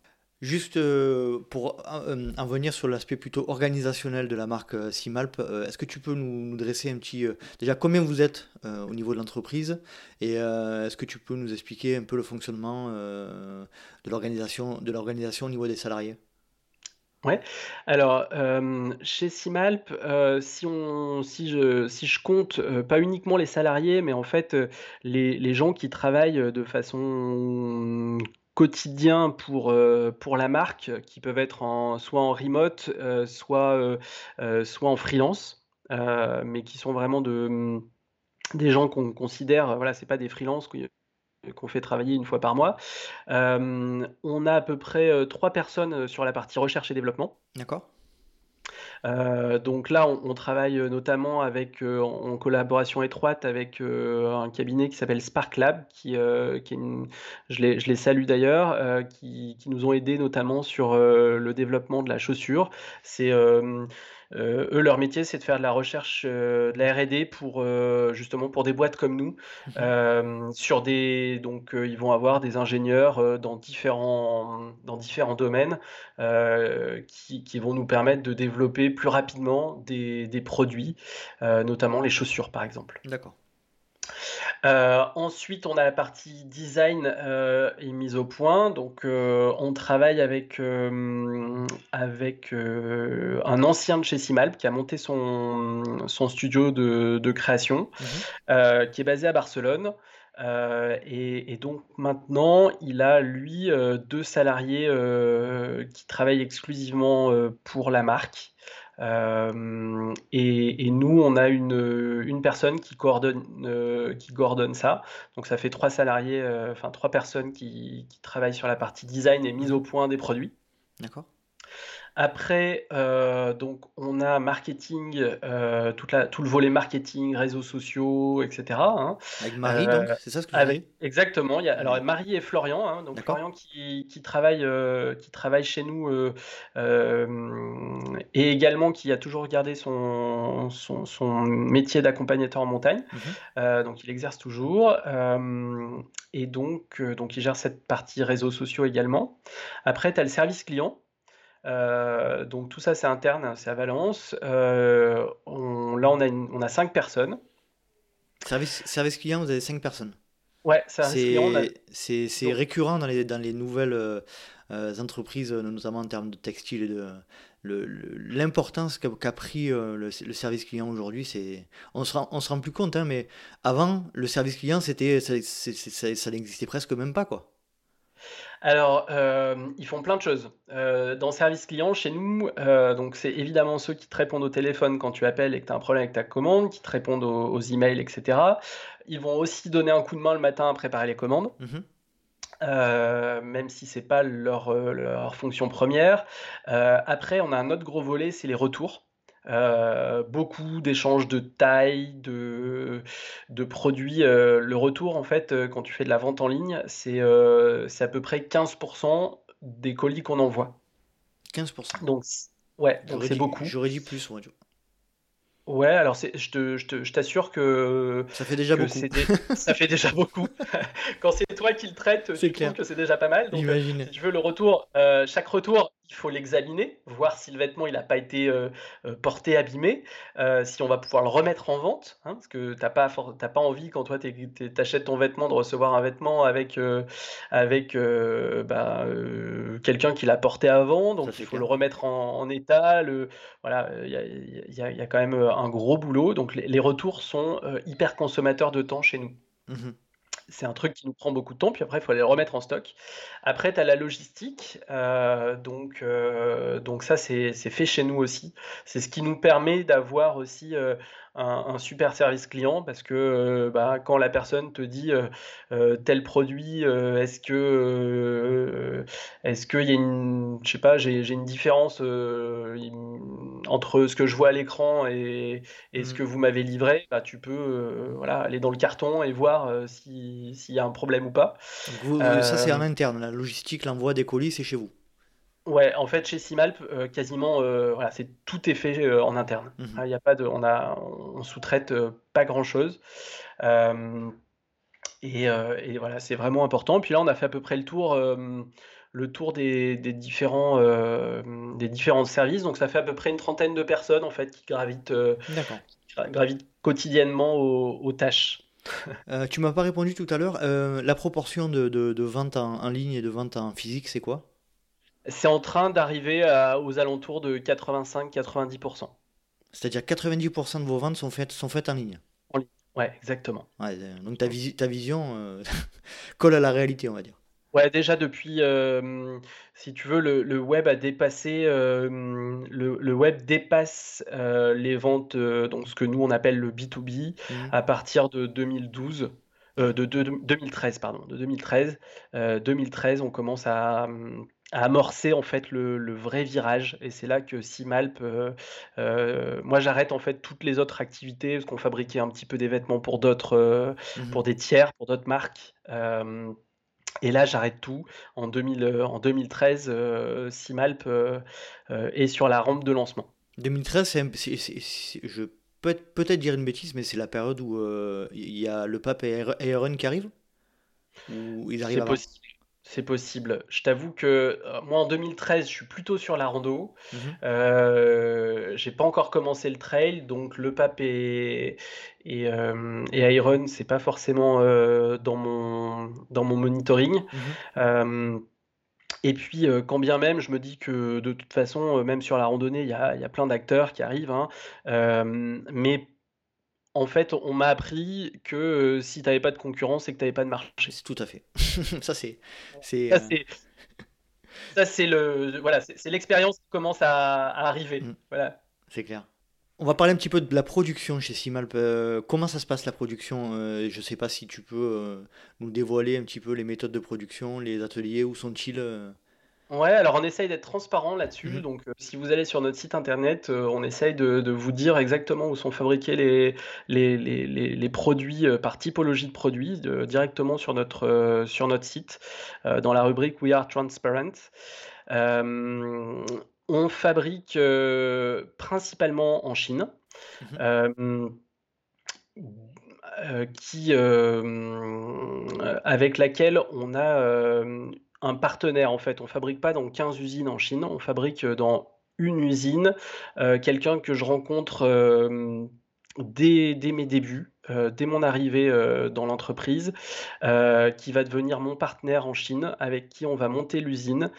Juste euh, pour euh, en venir sur l'aspect plutôt organisationnel de la marque euh, Simalp, euh, est-ce que tu peux nous, dresser un petit... euh, déjà, combien vous êtes euh, au niveau de l'entreprise et euh, est-ce que tu peux nous expliquer un peu le fonctionnement euh, de l'organisation au niveau des salariés? Ouais. Alors, chez Simalp, si je compte, pas uniquement les salariés, mais en fait, les gens qui travaillent, de façon quotidien pour, heu, pour la marque, euh, qui peuvent être en soit en remote, heu, soit, heu, soit en freelance, mais qui sont vraiment de, mmh, des gens qu'on considère, voilà, c'est pas des freelances qu'on fait travailler une fois par mois. On a à peu près, 3 personnes, sur la partie recherche et développement. D'accord? Heu, donc là, on travaille, heu, notamment heu, en collaboration étroite avec, un cabinet qui s'appelle Spark Lab qui, je les salue d'ailleurs, qui qui nous ont aidés notamment sur, le développement de la chaussure. Heu, eux, leur métier, c'est de faire de la recherche, heu, de la R&D pour, heu, justement pour des boîtes comme nous. Mhm. Sur des donc, ils vont avoir des ingénieurs, dans différents dans différents domaines qui qui vont nous permettre de développer plus rapidement des des produits, notamment les chaussures, par exemple. D'accord. Heu, ensuite, on a la partie design, heu, et mise au point. Donc, heu, on travaille avec, avec, un ancien de chez Simalp qui a monté son son studio de de création, Mhm. qui est basé à Barcelone. Et et donc maintenant, il a lui, heu, 2 salariés, qui travaillent exclusivement, pour la marque. Hem et nous, on a une, personne qui coordonne, heu, qui coordonne ça. Donc ça fait 3 salariés, heu, enfin 3 personnes qui qui travaillent sur la partie design et mise au point des produits. D'accord. Après, heu, donc on a marketing, toute la tout le volet marketing, réseaux sociaux et cetera, hein. Avec Marie, donc, Heu, c'est ça ce que tu avec exactement, il y a alors. Marie et Florian, hein, donc? Florian qui qui travaille, qui travaille chez nous, et également qui a toujours gardé son son son métier d'accompagnateur en montagne. Mhm. Donc il exerce toujours, et donc donc il gère cette partie réseaux sociaux également. Après, tu as le service client. Heu, donc tout ça, c'est interne, c'est à Valence. On là, on a une on a 5 personnes. Service, service client, vous avez cinq personnes. Ouais, a C'est donc récurrent dans les, dans les nouvelles euh, euh, entreprises, euh, notamment en termes de textile et de l'importance qu'a pris euh, le, le service client aujourd'hui. C'est on se rend, on se rend plus compte, hein, mais avant le service client, c'était ça, ça n'existait presque même pas quoi. Alors, hem, ils font plein de choses. Heu, dans service client, chez nous, heu, donc c'est évidemment ceux qui te répondent au téléphone quand tu appelles et que tu as un problème avec ta commande, qui te répondent aux aux emails et cetera. Ils vont aussi donner un coup de main le matin à préparer les commandes, Mhm. même si c'est pas leur, fonction première. Après, on a un autre gros volet, c'est les retours. Heu, beaucoup d'échanges de tailles, de de produits, heu, le retour en fait, heu, quand tu fais de la vente en ligne, c'est, à peu près 15 des colis qu'on envoie. 15%. Donc ouais, c'est beaucoup. j'aurais dit plus, moi. Ouais, alors je t'assure que Ça fait déjà beaucoup. ça fait déjà *laughs* beaucoup. Quand c'est toi qui le traites, tu trouves clair. que c'est déjà pas mal. Donc, si tu veux le retour, chaque retour, il faut l'examiner, voir si le vêtement il a pas été, heu heu, porté, abîmé, heu, si on va pouvoir le remettre en vente, hein, parce que tu as pas as pas envie quand toi tu es tu es achètes ton vêtement de recevoir un vêtement avec, avec, bah, quelqu'un qui l'a porté avant. Ça Donc il faut le remettre en en état, le voilà, il y a il y a il y a quand même, un gros boulot. Donc les les retours sont, hyper consommateurs de temps chez nous. Mhm. C'est un truc qui nous prend beaucoup de temps, puis après il faut aller le remettre en stock. Après tu as la logistique, heu, donc heu, donc ça c'est fait chez nous aussi. C'est ce qui nous permet d'avoir aussi, heu, un un super service client parce que, heu, bah, quand la personne te dit, heu heu, tel produit, est-ce que, est-ce qu'il y a une, je sais pas, j'ai une différence entre ce que je vois à l'écran et, ce mmh. que vous m'avez livré bah, Tu peux voilà, aller dans le carton et voir s'il y a un problème ou pas. ça, c'est en interne. La logistique, l'envoi des colis, c'est chez vous. Ouais, en fait, chez Simalp, euh, quasiment, euh, voilà, c'est tout est fait euh, en interne. Il mhm. y a pas de, on a, on sous-traite pas grand-chose. Et, et, voilà, c'est vraiment important. Puis là, on a fait à peu près le tour, le tour des, des différents, des différents services. Donc, ça fait à peu près une trentaine de personnes en fait qui gravitent, gravitent quotidiennement aux, tâches. *laughs* tu m'as pas répondu tout à l'heure. la proportion de, de, de vente en, en, ligne et de vente en physique, c'est quoi? C'est en train d'arriver aux alentours de 85-90%. C'est-à-dire 90% de vos ventes sont faites, sont faites en ligne. En ligne, ouais, exactement. donc ta, ta vision euh, *laughs* colle à la réalité, on va dire. Ouais, déjà depuis, euh, si tu veux, le, web a dépassé, euh, le, web dépasse les ventes, donc ce que nous on appelle le B2B, mmh. à partir de 2012. de, 2013, pardon, de 2013. 2013, on commence à, à amorcer en fait le, vrai virage. Et c'est là que Simalp euh, euh, moi j'arrête en fait toutes les autres activités parce qu'on fabriquait un petit peu des vêtements pour d'autres euh, mmh pour des tiers pour d'autres marques. Et là j'arrête tout. En 2000 en 2013 Simalp est sur la rampe de lancement. 2013 c'est je peux peut-être dire une bêtise mais c'est la période où il y a le pape et Aaron qui arrivent? Ou ils arrivent possible c'est possible. Je t'avoue que euh, moi en 2013, je suis plutôt sur la rando. Mhm. Euh, j'ai pas encore commencé le trail, donc le pape et, et, euh, Iron, c'est pas forcément dans, mon, dans mon monitoring. Mhm. et puis, quand bien même, je me dis que de toute façon, même sur la randonnée, il y a, y a, plein d'acteurs qui arrivent. Hein. mais en fait, on m'a appris que si tu n'avais pas de concurrence, c'est que tu n'avais pas de marché. Tout à fait. *laughs* ça, c'est. Euh, ça, c'est. le voilà, c'est l'expérience qui commence à, arriver. Mm. Voilà. C'est clair. On va parler un petit peu de la production chez Simalp. Euh, comment ça se passe la production? Euh, Je ne sais pas si tu peux nous dévoiler un petit peu les méthodes de production, les ateliers, où sont-ils Ouais, alors on essaye d'être transparent là-dessus. Mhm. Donc, euh, si vous allez sur notre site internet, euh, on essaye de, vous dire exactement où sont fabriqués les, les, les, produits euh, par typologie de produits directement sur notre, sur notre site, dans la rubrique We Are Transparent. on fabrique principalement en Chine. Mhm. qui, avec laquelle on a un partenaire en fait. On fabrique pas dans 15 usines en Chine, on fabrique euh, dans une usine, euh, quelqu'un que je rencontre euh, dès, mes débuts, dès mon arrivée dans l'entreprise, qui va devenir mon partenaire en Chine, avec qui on va monter l'usine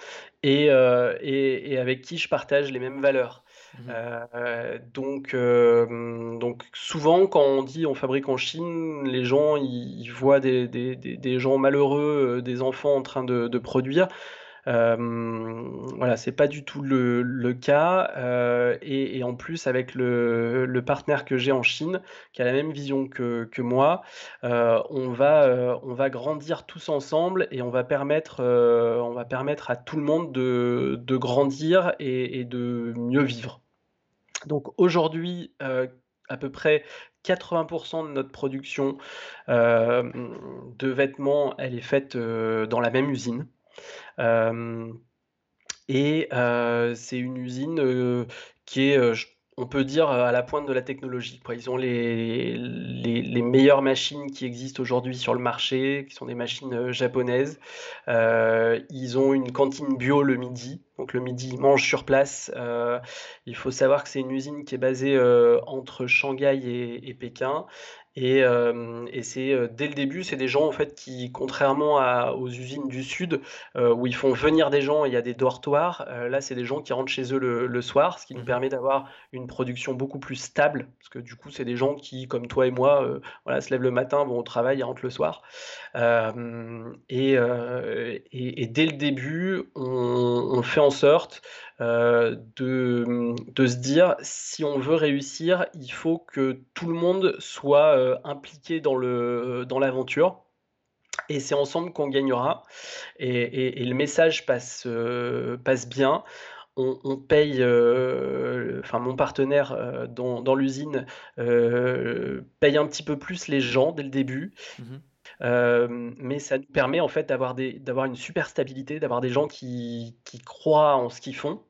et, et, avec qui je partage les mêmes valeurs. Mmh euh, donc, euh, donc souvent quand on dit on fabrique en Chine, les gens ils, voient des, des, gens malheureux, euh, des enfants en train de, produire. Euh, voilà, c'est pas du tout le, le cas. et, en plus, avec le, le partenaire que j'ai en Chine, qui a la même vision que, que moi, on, va, on va grandir tous ensemble et on va permettre, on va permettre à tout le monde de, de grandir et de mieux vivre. Donc aujourd'hui, euh, à peu près 80% de notre production euh, de vêtements, elle est faite euh, dans la même usine. et c'est une usine qui est, on peut dire, à la pointe de la technologie. Ils ont les, meilleures machines qui existent aujourd'hui sur le marché, qui sont des machines japonaises. ils ont une cantine bio le midi. Donc le midi, ils mangent sur place. Euh, il faut savoir que c'est une usine qui est basée euh, entre Shanghai et, Pékin. Et, euh, et c'est dès le début, c'est des gens en fait qui, contrairement à, aux usines du sud où ils font venir des gens, il y a des dortoirs. là, c'est des gens qui rentrent chez eux le, soir, ce qui nous mmh permet d'avoir une production beaucoup plus stable, parce que du coup, c'est des gens qui, comme toi et moi, voilà, se lèvent le matin, vont au travail et rentrent le soir. Et, et, dès le début, on, on fait en sorte euh, de, de, se dire si on veut réussir, il faut que tout le monde soit euh, impliqué dans l'aventure. Dans Et c'est ensemble qu'on gagnera. Et, le message passe, passe bien on, paye, euh, enfin mon partenaire euh, dans, l'usine euh, paye un petit peu plus les gens dès le début. Mhm. mais ça nous permet en fait d'avoir une super stabilité, d'avoir des gens qui, croient en ce qu'ils font.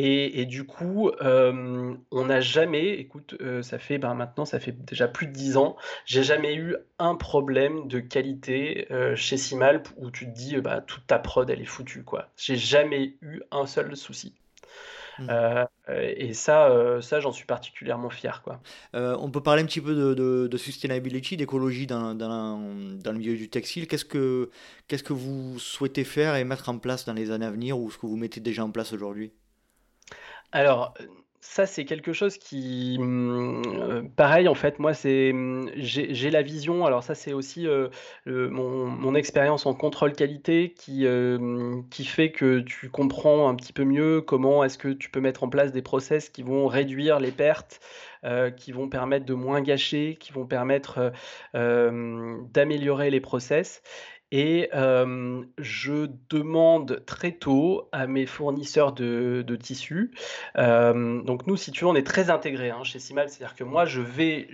Et, du coup, on n'a jamais, écoute, ça fait ben, maintenant, ça fait déjà plus de 10 ans, j'ai jamais eu un problème de qualité chez Simalp où tu te dis, bah, toute ta prod, elle est foutue, quoi. J'ai jamais eu un seul souci. Mmh. et ça, ça j'en suis particulièrement fier. Quoi. on peut parler un petit peu de, de, sustainability, d'écologie dans, dans, dans, le milieu du textile. Qu'est-ce que, qu'est-ce que vous souhaitez faire et mettre en place dans les années à venir ou ce que vous mettez déjà en place aujourd'hui? Alors, ça, c'est quelque chose qui, mmh, euh, pareil, en fait, moi, c'est, mmh, j'ai la vision. Alors ça, c'est aussi euh, mon, expérience en contrôle qualité qui, euh, qui fait que tu comprends un petit peu mieux comment est-ce que tu peux mettre en place des process qui vont réduire les pertes, qui vont permettre de moins gâcher, qui vont permettre d'améliorer les process. Et je demande très tôt à mes fournisseurs de, tissus. donc nous, si tu veux, on est très intégrés hein, chez Simal. C'est-à-dire que moi, je vais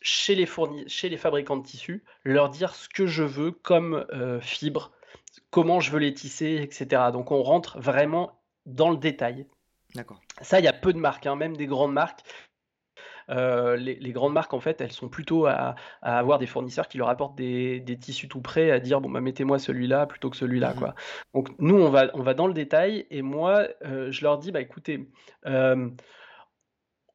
chez les, chez les fabricants de tissus leur dire ce que je veux comme fibre, comment je veux les tisser, etc. Donc on rentre vraiment dans le détail. D'accord. Ça, il y a peu de marques, hein, même des grandes marques euh, les, grandes marques, en fait, elles sont plutôt à, avoir des fournisseurs qui leur apportent des, tissus tout prêts, à dire bon bah mettez-moi celui-là plutôt que celui-là, mmh quoi. Donc nous, on va, on va dans le détail et moi, euh, je leur dis bah écoutez. Euh,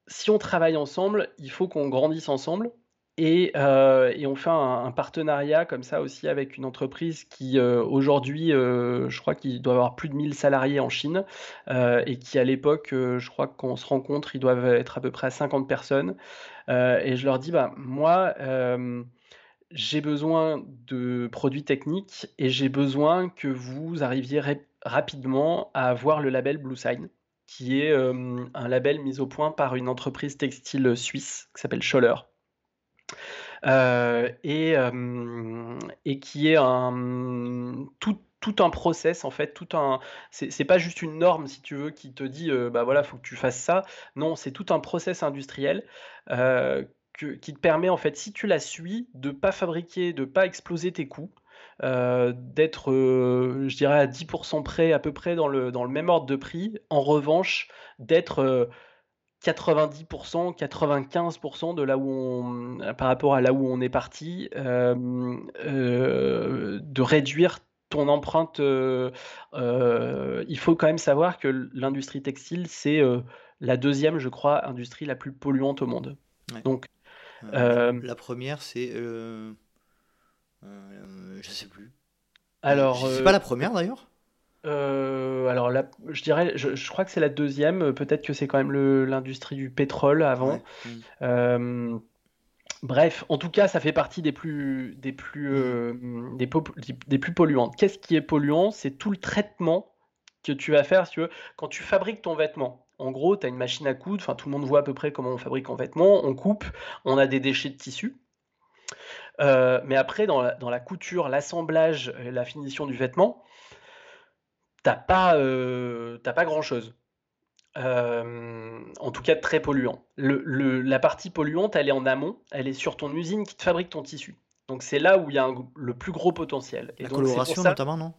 si on travaille ensemble, il faut qu'on grandisse ensemble. Euh, et, on fait un, partenariat comme ça aussi avec une entreprise qui euh, aujourd'hui, euh, je crois qu'il doit avoir plus de 1000 salariés en Chine et qui à l'époque, je crois qu'on se rencontre, ils doivent être à peu près à 50 personnes. et je leur dis, bah, moi, j'ai besoin de produits techniques et j'ai besoin que vous arriviez rapidement à avoir le label Blue Sign qui est un label mis au point par une entreprise textile suisse qui s'appelle Scholler. Euh, et, qui est un tout, tout un process en fait, tout un c'est pas juste une norme si tu veux qui te dit euh, bah voilà faut que tu fasses ça. Non, c'est tout un process industriel qui te permet en fait si tu la suis de pas fabriquer, de pas exploser tes coûts. d'être, je dirais, à 10% près, à peu près dans le, dans le même ordre de prix. En revanche, d'être 90%, 95% de là où on, par rapport à là où on est parti, euh, euh, de réduire ton empreinte. Euh, il faut quand même savoir que l'industrie textile, c'est la deuxième, je crois, industrie la plus polluante au monde. Donc, la première, c'est, je sais plus. Alors, c'est pas la première d'ailleurs. Euh, alors là, je dirais, je, crois que c'est la deuxième. Peut-être que c'est quand même l'industrie du pétrole avant. Euh, bref, en tout cas, ça fait partie des plus, des plus, euh, des, des, plus polluantes. Qu'est-ce qui est polluant? C'est tout le traitement que tu vas faire, si tu veux, quand tu fabriques ton vêtement. En gros, tu as une machine à coudre, enfin tout le monde voit à peu près comment on fabrique un vêtement, on coupe, on a des déchets de tissu. mais après, dans la, dans la couture, l'assemblage, la finition du vêtement, t'as pas, euh, pas grand-chose. Euh, en tout cas, très polluant. Le, la partie polluante, elle est en amont, elle est sur ton usine qui te fabrique ton tissu. Donc c'est là où il y a le plus gros potentiel. Et la coloration notamment, non?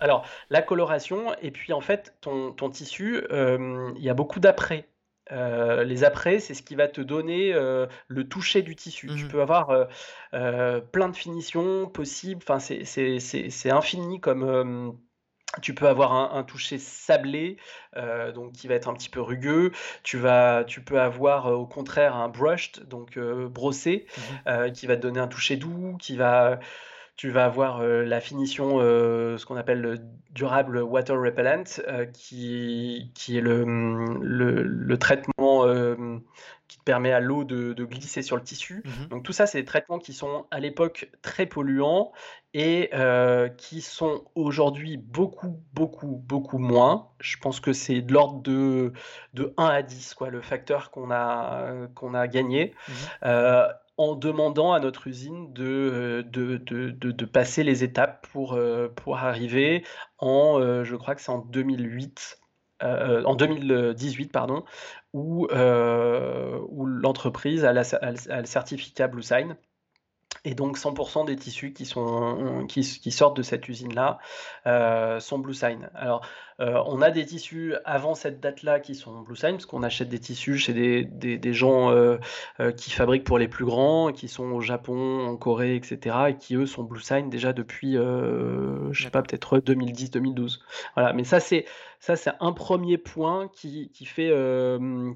Alors, la coloration, et puis en fait, ton, ton tissu, euh, il y a beaucoup d'après. les après, c'est ce qui va te donner le toucher du tissu. Tu mmh peux avoir plein de finitions possibles. Enfin, c'est infini comme, tu peux avoir un, toucher sablé, euh, donc qui va être un petit peu rugueux. Tu, vas, tu peux avoir euh, au contraire un brushed, donc euh, brossé, mmh qui va te donner un toucher doux, qui va, tu vas avoir la finition, ce qu'on appelle le durable water repellent, qui, qui est le, le, le traitement qui te permet à l'eau de, glisser sur le tissu. Mmh Donc tout ça, c'est des traitements qui sont à l'époque très polluants et euh, qui sont aujourd'hui beaucoup, beaucoup, beaucoup moins. Je pense que c'est de l'ordre de, de 1 à 10, quoi, le facteur qu'on a, qu'on a gagné. Mmh euh, en demandant à notre usine de, de, de, de passer les étapes pour, pour arriver en, je crois que c'est en 2008, en 2018, pardon, où, où l'entreprise a, a, le certificat BlueSign et donc 100% des tissus qui, sont, qui, sortent de cette usine-là euh, sont Blue Sign. Alors euh, on a des tissus avant cette date-là qui sont Blue Sign, parce qu'on achète des tissus chez des, des, des gens euh, qui fabriquent pour les plus grands, qui sont au Japon, en Corée, etc. Et qui eux sont Blue Sign déjà depuis, je sais pas, peut-être 2010-2012. Voilà, mais ça c'est ça c'est un premier point qui, qui fait,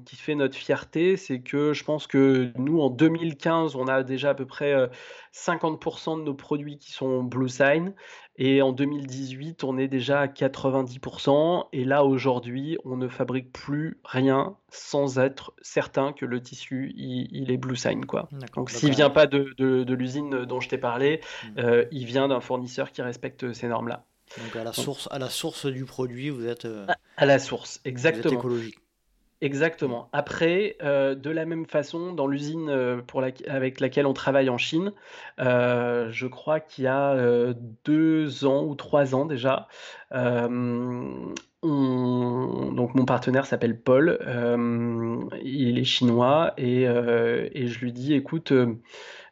qui fait notre fierté, c'est que je pense que nous en 2015 on a déjà à peu près 50% de nos produits qui sont Blue Sign. Et en 2018, on est déjà à 90%. Et là, aujourd'hui, on ne fabrique plus rien sans être certain que le tissu, il, est Blue Sign. Quoi. Donc, s'il ne vient pas de, de, l'usine dont je t'ai parlé, mmh. euh, il vient d'un fournisseur qui respecte ces normes-là. Donc, à la, source, à la source du produit, vous êtes. Euh, à la source, exactement. Vous écologique. Exactement. Après, euh, de la même façon, dans l'usine euh, avec laquelle on travaille en Chine, euh, je crois qu'il y a deux ans ou trois ans déjà, donc mon partenaire s'appelle Paul, il est chinois et, je lui dis, écoute,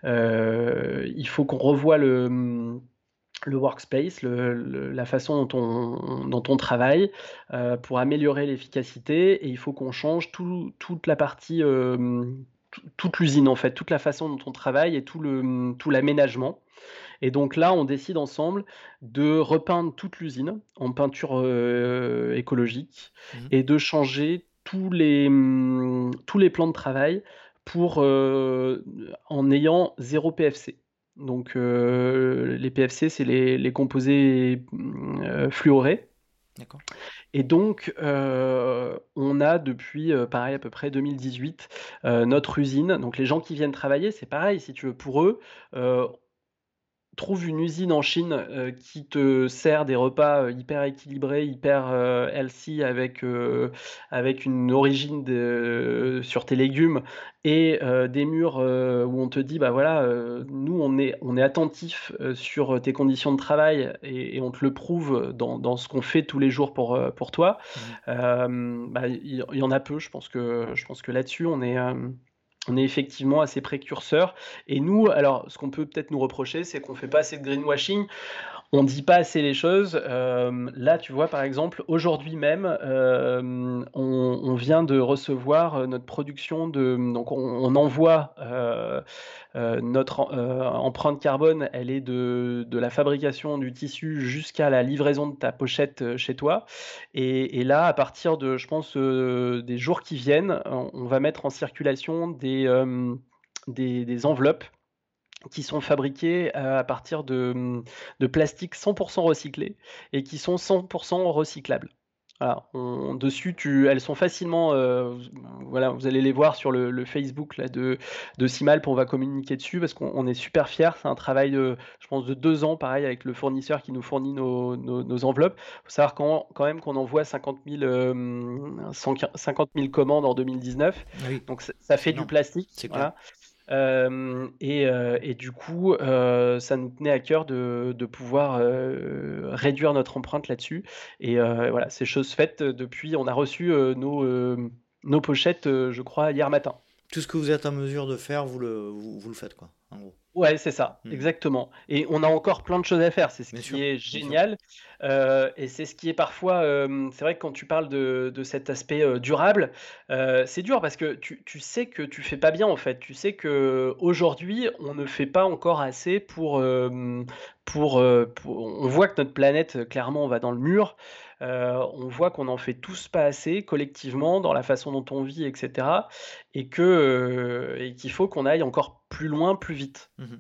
il faut qu'on revoie le le workspace, la façon dont on, dont on travaille euh, pour améliorer l'efficacité et il faut qu'on change toute la partie, euh, toute l'usine en fait, toute la façon dont on travaille et tout l'aménagement. Et donc là, on décide ensemble de repeindre toute l'usine en peinture euh, écologique mmh. et de changer tous les, tous les plans de travail pour, en ayant zéro PFC. Donc euh, les PFC, c'est les, composés euh, fluorés. D'accord. Et donc, euh, on a depuis, pareil, à peu près 2018, notre usine. Donc, les gens qui viennent travailler, c'est pareil, si tu veux, pour eux, trouve une usine en Chine euh, qui te sert des repas euh, hyper équilibrés, hyper euh, healthy avec, avec une origine de, sur tes légumes et des murs où on te dit bah voilà nous on est on est attentif sur tes conditions de travail et, on te le prouve dans, dans ce qu'on fait tous les jours pour pour toi mmh. bah, il y, en a peu je pense que je pense que là-dessus on est on est effectivement assez précurseur. Et nous, alors, ce qu'on peut peut-être nous reprocher, c'est qu'on ne fait pas assez de greenwashing on dit pas assez les choses. Euh, là, tu vois, par exemple, aujourd'hui même, euh, on, vient de recevoir euh, notre production de. Donc, on, envoie notre empreinte carbone, elle est de, la fabrication du tissu jusqu'à la livraison de ta pochette chez toi. Et, là, à partir de, je pense, des jours qui viennent, on, va mettre en circulation des enveloppes qui sont fabriquées euh, à partir de, de plastique 100% recyclé et qui sont 100% recyclables. Voilà, dessus, tu, elles sont facilement, euh, voilà, vous allez les voir sur le, Facebook là, de, de Simalp, on va communiquer dessus parce qu'on est super fiers. C'est un travail, de, je pense, de deux ans, pareil, avec le fournisseur qui nous fournit nos, nos, enveloppes. Il faut savoir quand, quand, même qu'on envoie 50 000, 50 000 commandes en 2019. Ah Donc ça, fait du plastique. Voilà. Et, du coup, ça nous tenait à cœur de, pouvoir réduire notre empreinte là-dessus. Et voilà, c'est chose faite depuis. On a reçu nos, nos pochettes, je crois, hier matin. Tout ce que vous êtes en mesure de faire, vous le, vous le faites, quoi, en gros. Ouais, c'est ça, mmh. exactement. Et on a encore plein de choses à faire, c'est ce qui est génial. Euh, et c'est ce qui est parfois, euh, c'est vrai que quand tu parles de, cet aspect euh, durable, c'est dur parce que tu, sais que tu fais pas bien en fait. Tu sais que aujourd'hui, on ne fait pas encore assez pour, pour, on voit que notre planète, clairement, on va dans le mur. On voit qu'on en fait tous pas assez collectivement dans la façon dont on vit, etc. Et que et qu'il faut qu'on aille encore plus loin, plus vite. Mmh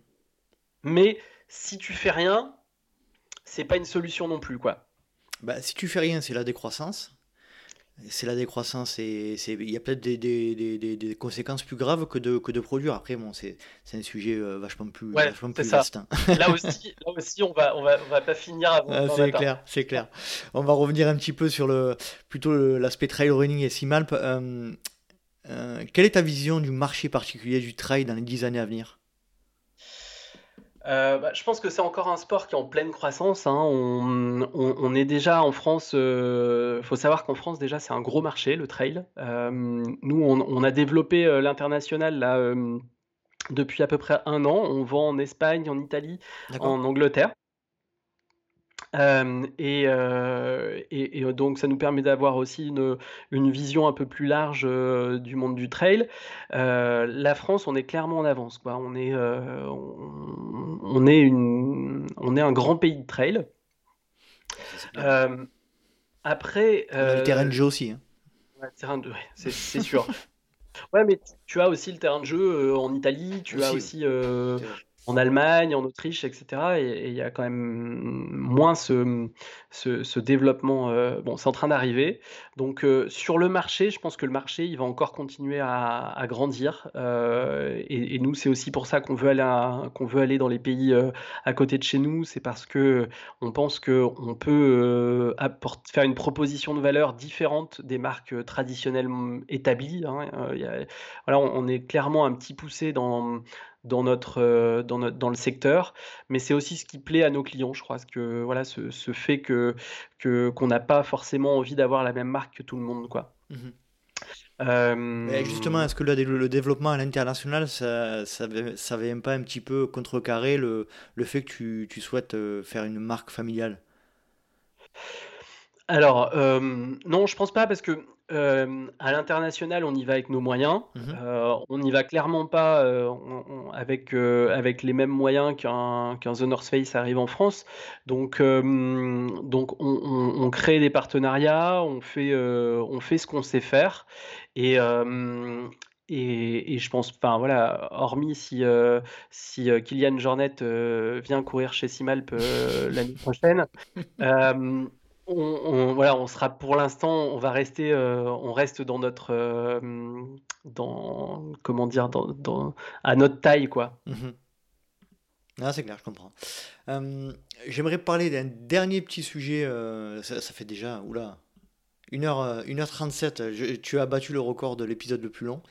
Mais si tu fais rien, c'est pas une solution non plus, quoi. Bah, si tu fais rien, c'est la décroissance. C'est la décroissance et il y a peut-être des, des, des, des, conséquences plus graves que de, que de produire. Après, bon, c'est un sujet euh, vachement plus, vachement plus vaste. Hein. là, aussi, là aussi, on va, on va, on va pas finir avant. Ah, c'est clair, c'est clair. On va revenir un petit peu sur le, plutôt l'aspect trail running et Simalp. Euh, euh, quelle est ta vision du marché particulier du trail dans les 10 années à venir? Bah, je pense que c'est encore un sport qui est en pleine croissance, hein. On est déjà en France, il faut savoir qu'en France déjà c'est un gros marché le trail. nous on a développé, l'international là, depuis à peu près un an. On vend en Espagne, en Italie, en Angleterre. Et, donc ça nous permet d'avoir aussi une, vision un peu plus large du monde du trail. la France, on est clairement en avance. Quoi. On, est, on, est une, on est un grand pays de trail. après. le terrain de jeu aussi. Hein. c'est sûr. *laughs* Ouais, mais tu as aussi le terrain de jeu euh, en Italie, tu as aussi euh, en Allemagne, en Autriche, etc. Et il y a quand même moins ce, développement. Euh, bon, c'est en train d'arriver. Donc, euh, sur le marché, je pense que le marché, il va encore continuer à, grandir. Euh, et, nous, c'est aussi pour ça qu'on veut, aller veut aller dans les pays à côté de chez nous. C'est parce que on pense qu'on peut faire une proposition de valeur différente des marques traditionnelles établies. Hein. voilà, on, on, est clairement un petit poussé dans dans notre, euh, dans dans le secteur, mais c'est aussi ce qui plaît à nos clients, je crois, que voilà, ce, ce fait que que qu'on n'a pas forcément envie d'avoir la même marque que tout le monde, quoi. Mmh euh, justement, est-ce que le, le, développement à l'international, ça, ça, ça vient pas un petit peu contrecarrer le, le fait que tu, tu souhaites euh, faire une marque familiale? Alors, non, je pense pas parce que à l'international, on y va avec nos moyens. Mmh on n'y va clairement pas avec, avec les mêmes moyens qu'un qu'un The North Face arrive en France. Donc, donc on, crée des partenariats, on fait, on fait ce qu'on sait faire. Et, et, je pense, enfin voilà, hormis si, si Kylian Jornet vient courir chez Simalp l'année prochaine, *laughs* on, voilà, on sera pour l'instant, on va rester, euh, on reste dans notre, euh, dans, comment dire, dans, à notre taille, quoi. Mhm. Ah, c'est clair, je comprends. Euh, j'aimerais parler d'un dernier petit sujet. Ça, fait déjà, oula, 1h, 1h37. tu as battu le record de l'épisode le plus long.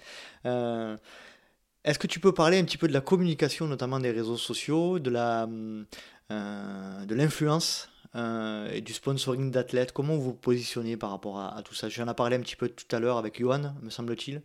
Est-ce que tu peux parler un petit peu de la communication, notamment des réseaux sociaux, de l'influence euh, et du sponsoring d'athlètes Comment vous vous positionnez par rapport à, tout ça? J'en ai parlé un petit peu tout à l'heure avec Johan, me semble-t-il.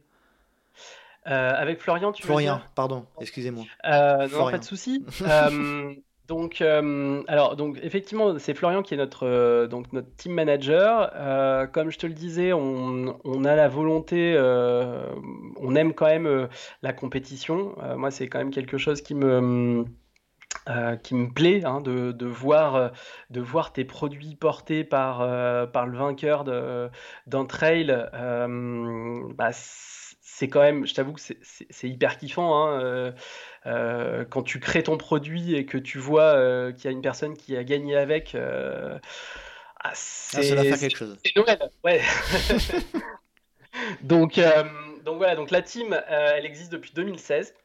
Euh, avec Florian, tu Florian, veux dire? pardon, excusez-moi. Euh, non, pas de souci. *laughs* donc, alors, donc effectivement, c'est Florian qui est notre donc notre team manager. comme je te le disais, on, on a la volonté, on aime quand même la compétition. moi, c'est quand même quelque chose qui me euh, qui me plaît hein, de, de, voir, euh, de voir tes produits portés par, euh, par le vainqueur d'un trail, bah, c'est quand même, je t'avoue que c'est hyper kiffant. Hein, quand tu crées ton produit et que tu vois qu'il y a une personne qui a gagné avec, ah, ah. C'est Noël, ouais. *laughs* donc, donc voilà, donc la team, elle existe depuis 2016.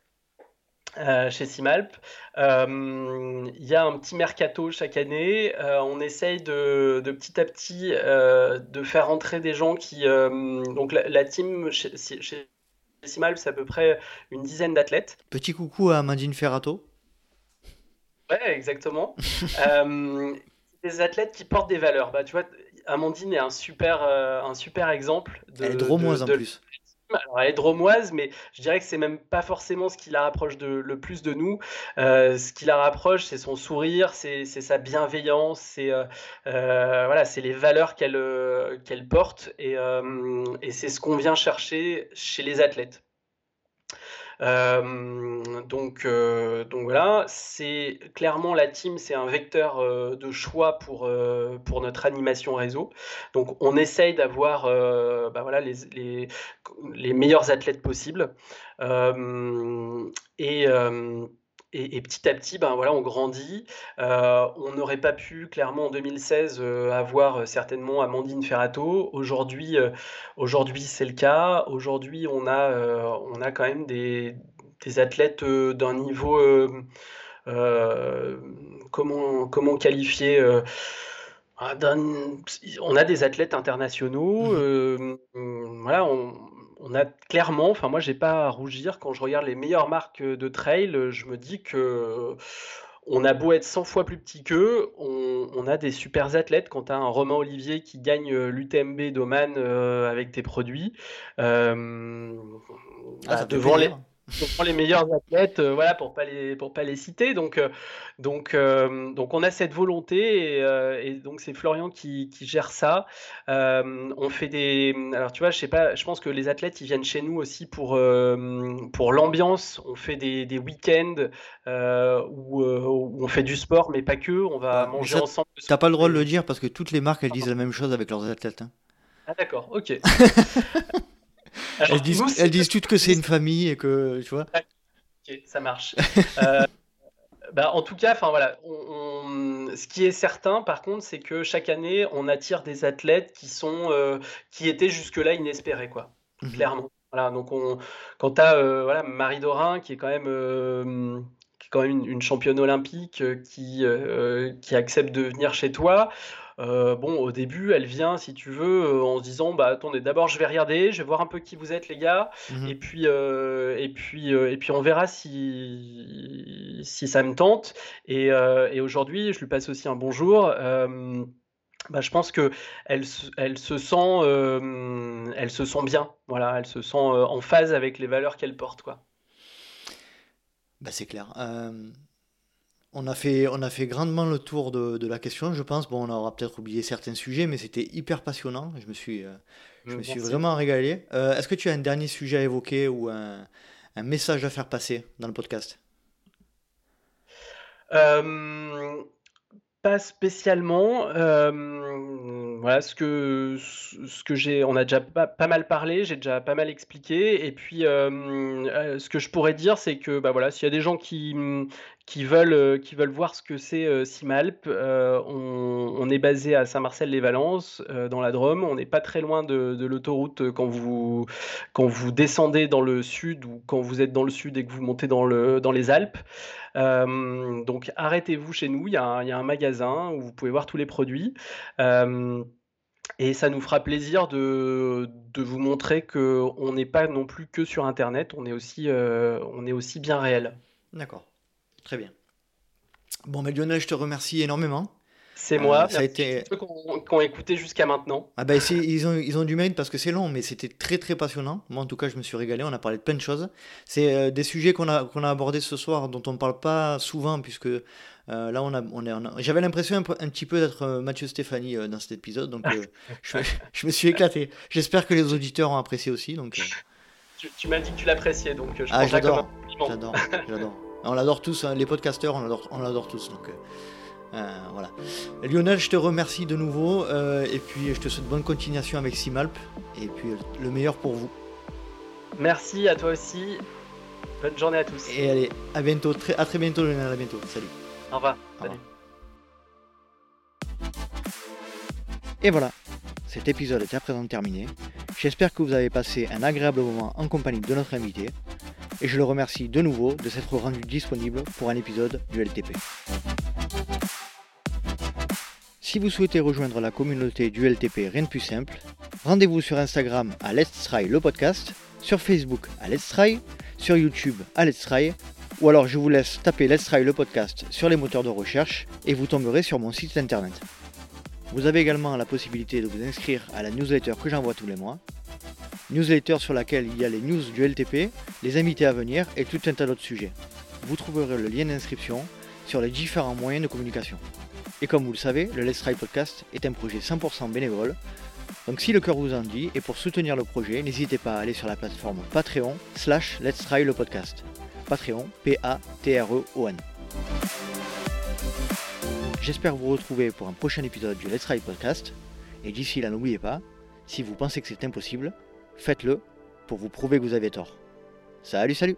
Euh, chez Simalp. Euh, il y a un petit mercato chaque année. Euh, on essaye de, petit à petit de faire entrer des gens qui. donc la, team chez, Simalp, c'est à peu près une dizaine d'athlètes. Petit coucou à Amandine Ferrato. Ouais, exactement. *laughs* des athlètes qui portent des valeurs. Bah, tu vois, Amandine est un super, un super exemple. De, Elle est trop moins en plus. Alors, elle est dromoise, mais je dirais que c'est même pas forcément ce qui la rapproche de, le plus de nous. Euh, ce qui la rapproche, c'est son sourire, c'est sa bienveillance, c'est euh, euh, voilà, c'est les valeurs qu'elle porte, et c'est ce qu'on vient chercher chez les athlètes. Euh, donc, euh, donc voilà, c'est clairement la team, c'est un vecteur euh, de choix pour, pour notre animation réseau. Donc on essaye d'avoir bah voilà, les, les, les, meilleurs athlètes possibles. et et, petit à petit, ben voilà, on grandit. Euh, on n'aurait pas pu, clairement, en 2016, euh, avoir euh, certainement Amandine Ferrato. Aujourd'hui, aujourd'hui c'est le cas. Aujourd'hui, on a, on a quand même des, des athlètes d'un niveau. comment, comment qualifier ah, on a des athlètes internationaux. Mmh voilà, on, on a clairement, enfin moi j'ai pas à rougir quand je regarde les meilleures marques de trail, je me dis que on a beau être 100 fois plus petit qu'eux, on, a des super athlètes. Quand tu as un Romain Olivier qui gagne l'UTMB d'Oman avec tes produits, euh, ah, bah, devant les on les meilleurs athlètes, euh, voilà, pour pas les pour pas les citer. Donc euh, donc euh, donc on a cette volonté et, donc c'est Florian qui, qui gère ça. on fait des alors tu vois, je sais pas, je pense que les athlètes ils viennent chez nous aussi pour pour l'ambiance. On fait des, des week-ends où, où, on fait du sport, mais pas que. On va manger ensemble. T'as pas le droit de le dire parce que toutes les marques elles disent la même chose avec leurs athlètes. Hein. Ah d'accord, ok. *laughs* elles, disent, toutes que c'est une famille et que, tu vois. Ok, ça marche. *laughs* Euh, bah, en tout cas, enfin voilà, ce qui est certain, par contre, c'est que chaque année, on attire des athlètes qui sont, euh, qui étaient jusque-là inespérés, quoi. Mhm. Clairement. Voilà, donc on, quand tu as euh, voilà, Marie Dorin, qui est quand même quand même une, championne olympique qui, qui accepte de venir chez toi. Euh, bon, au début, elle vient, si tu veux, euh, en se disant, bah attendez, d'abord je vais regarder, je vais voir un peu qui vous êtes, les gars, mmh et puis euh, et puis et puis on verra si si ça me tente. Et, aujourd'hui, je lui passe aussi un bonjour. Bah, je pense que elle, elle se sent, elle se sent bien. Voilà, elle se sent en phase avec les valeurs qu'elle porte, quoi. Bah, c'est clair. On a, fait, on a fait grandement le tour de, la question, je pense. Bon, on aura peut-être oublié certains sujets, mais c'était hyper passionnant. Je me suis, euh, je me suis vraiment régalé. Euh, est-ce que tu as un dernier sujet à évoquer ou un, message à faire passer dans le podcast? Euh, Pas spécialement. Voilà, ce que, ce que j'ai, on a déjà pas, mal parlé, j'ai déjà pas mal expliqué. Et puis, ce que je pourrais dire, c'est que bah voilà, s'il y a des gens qui, qui veulent, euh, qui veulent voir ce que c'est euh, Simalp. Euh, on, est basé à Saint-Marcel-les-Valences, dans la Drôme. On n'est pas très loin de, l'autoroute quand vous, quand vous descendez dans le sud ou quand vous êtes dans le sud et que vous montez dans, le, dans les Alpes. donc arrêtez-vous chez nous, il y, a un, magasin où vous pouvez voir tous les produits. Et ça nous fera plaisir de, de vous montrer qu'on n'est pas non plus que sur Internet, on est aussi, on est aussi bien réel. D'accord. Très bien. Bon, mais Lionel, je te remercie énormément. C'est moi. Euh, ça a été. Ceux qui ont, écouté jusqu'à maintenant. Ah ben, ils ont ils ont du mérite parce que c'est long, mais c'était très très passionnant. Moi en tout cas, je me suis régalé. On a parlé de plein de choses. C'est euh, des sujets qu'on a qu'on a abordés ce soir, dont on ne parle pas souvent puisque euh, là on a on est. J'avais l'impression un, petit peu d'être Mathieu Stéphanie dans cet épisode, donc *laughs* je, je, me suis éclaté. J'espère que les auditeurs ont apprécié aussi. Donc. Tu, m'as dit que tu l'appréciais, donc je ah, j'adore. J'adore. *laughs* J'adore. On l'adore tous, hein, les podcasteurs, on l'adore, on tous. Donc, euh, euh, voilà. Lionel, je te remercie de nouveau euh, et puis je te souhaite bonne continuation avec Simalp et puis le meilleur pour vous. Merci à toi aussi. Bonne journée à tous. Et allez, à bientôt, très, à très bientôt Lionel, à bientôt. Salut. Au revoir. Salut. Et voilà, cet épisode est à présent terminé. J'espère que vous avez passé un agréable moment en compagnie de notre invité et je le remercie de nouveau de s'être rendu disponible pour un épisode du LTP. Si vous souhaitez rejoindre la communauté du LTP, rien de plus simple, rendez-vous sur Instagram à Let's Try le podcast, sur Facebook à Let's Try, sur YouTube à Let's Try, ou alors je vous laisse taper Let's Try le podcast sur les moteurs de recherche et vous tomberez sur mon site internet. Vous avez également la possibilité de vous inscrire à la newsletter que j'envoie tous les mois newsletter sur laquelle il y a les news du LTP, les invités à venir et tout un tas d'autres sujets. Vous trouverez le lien d'inscription sur les différents moyens de communication. Et comme vous le savez, le Let's Try Podcast est un projet 100% bénévole. Donc si le cœur vous en dit, et pour soutenir le projet, n'hésitez pas à aller sur la plateforme Patreon slash Let's Try le podcast. Patreon, P-A-T-R-E-O-N. J'espère vous retrouver pour un prochain épisode du Let's Try Podcast. Et d'ici là, n'oubliez pas, si vous pensez que c'est impossible, faites-le pour vous prouver que vous avez tort. Salut, salut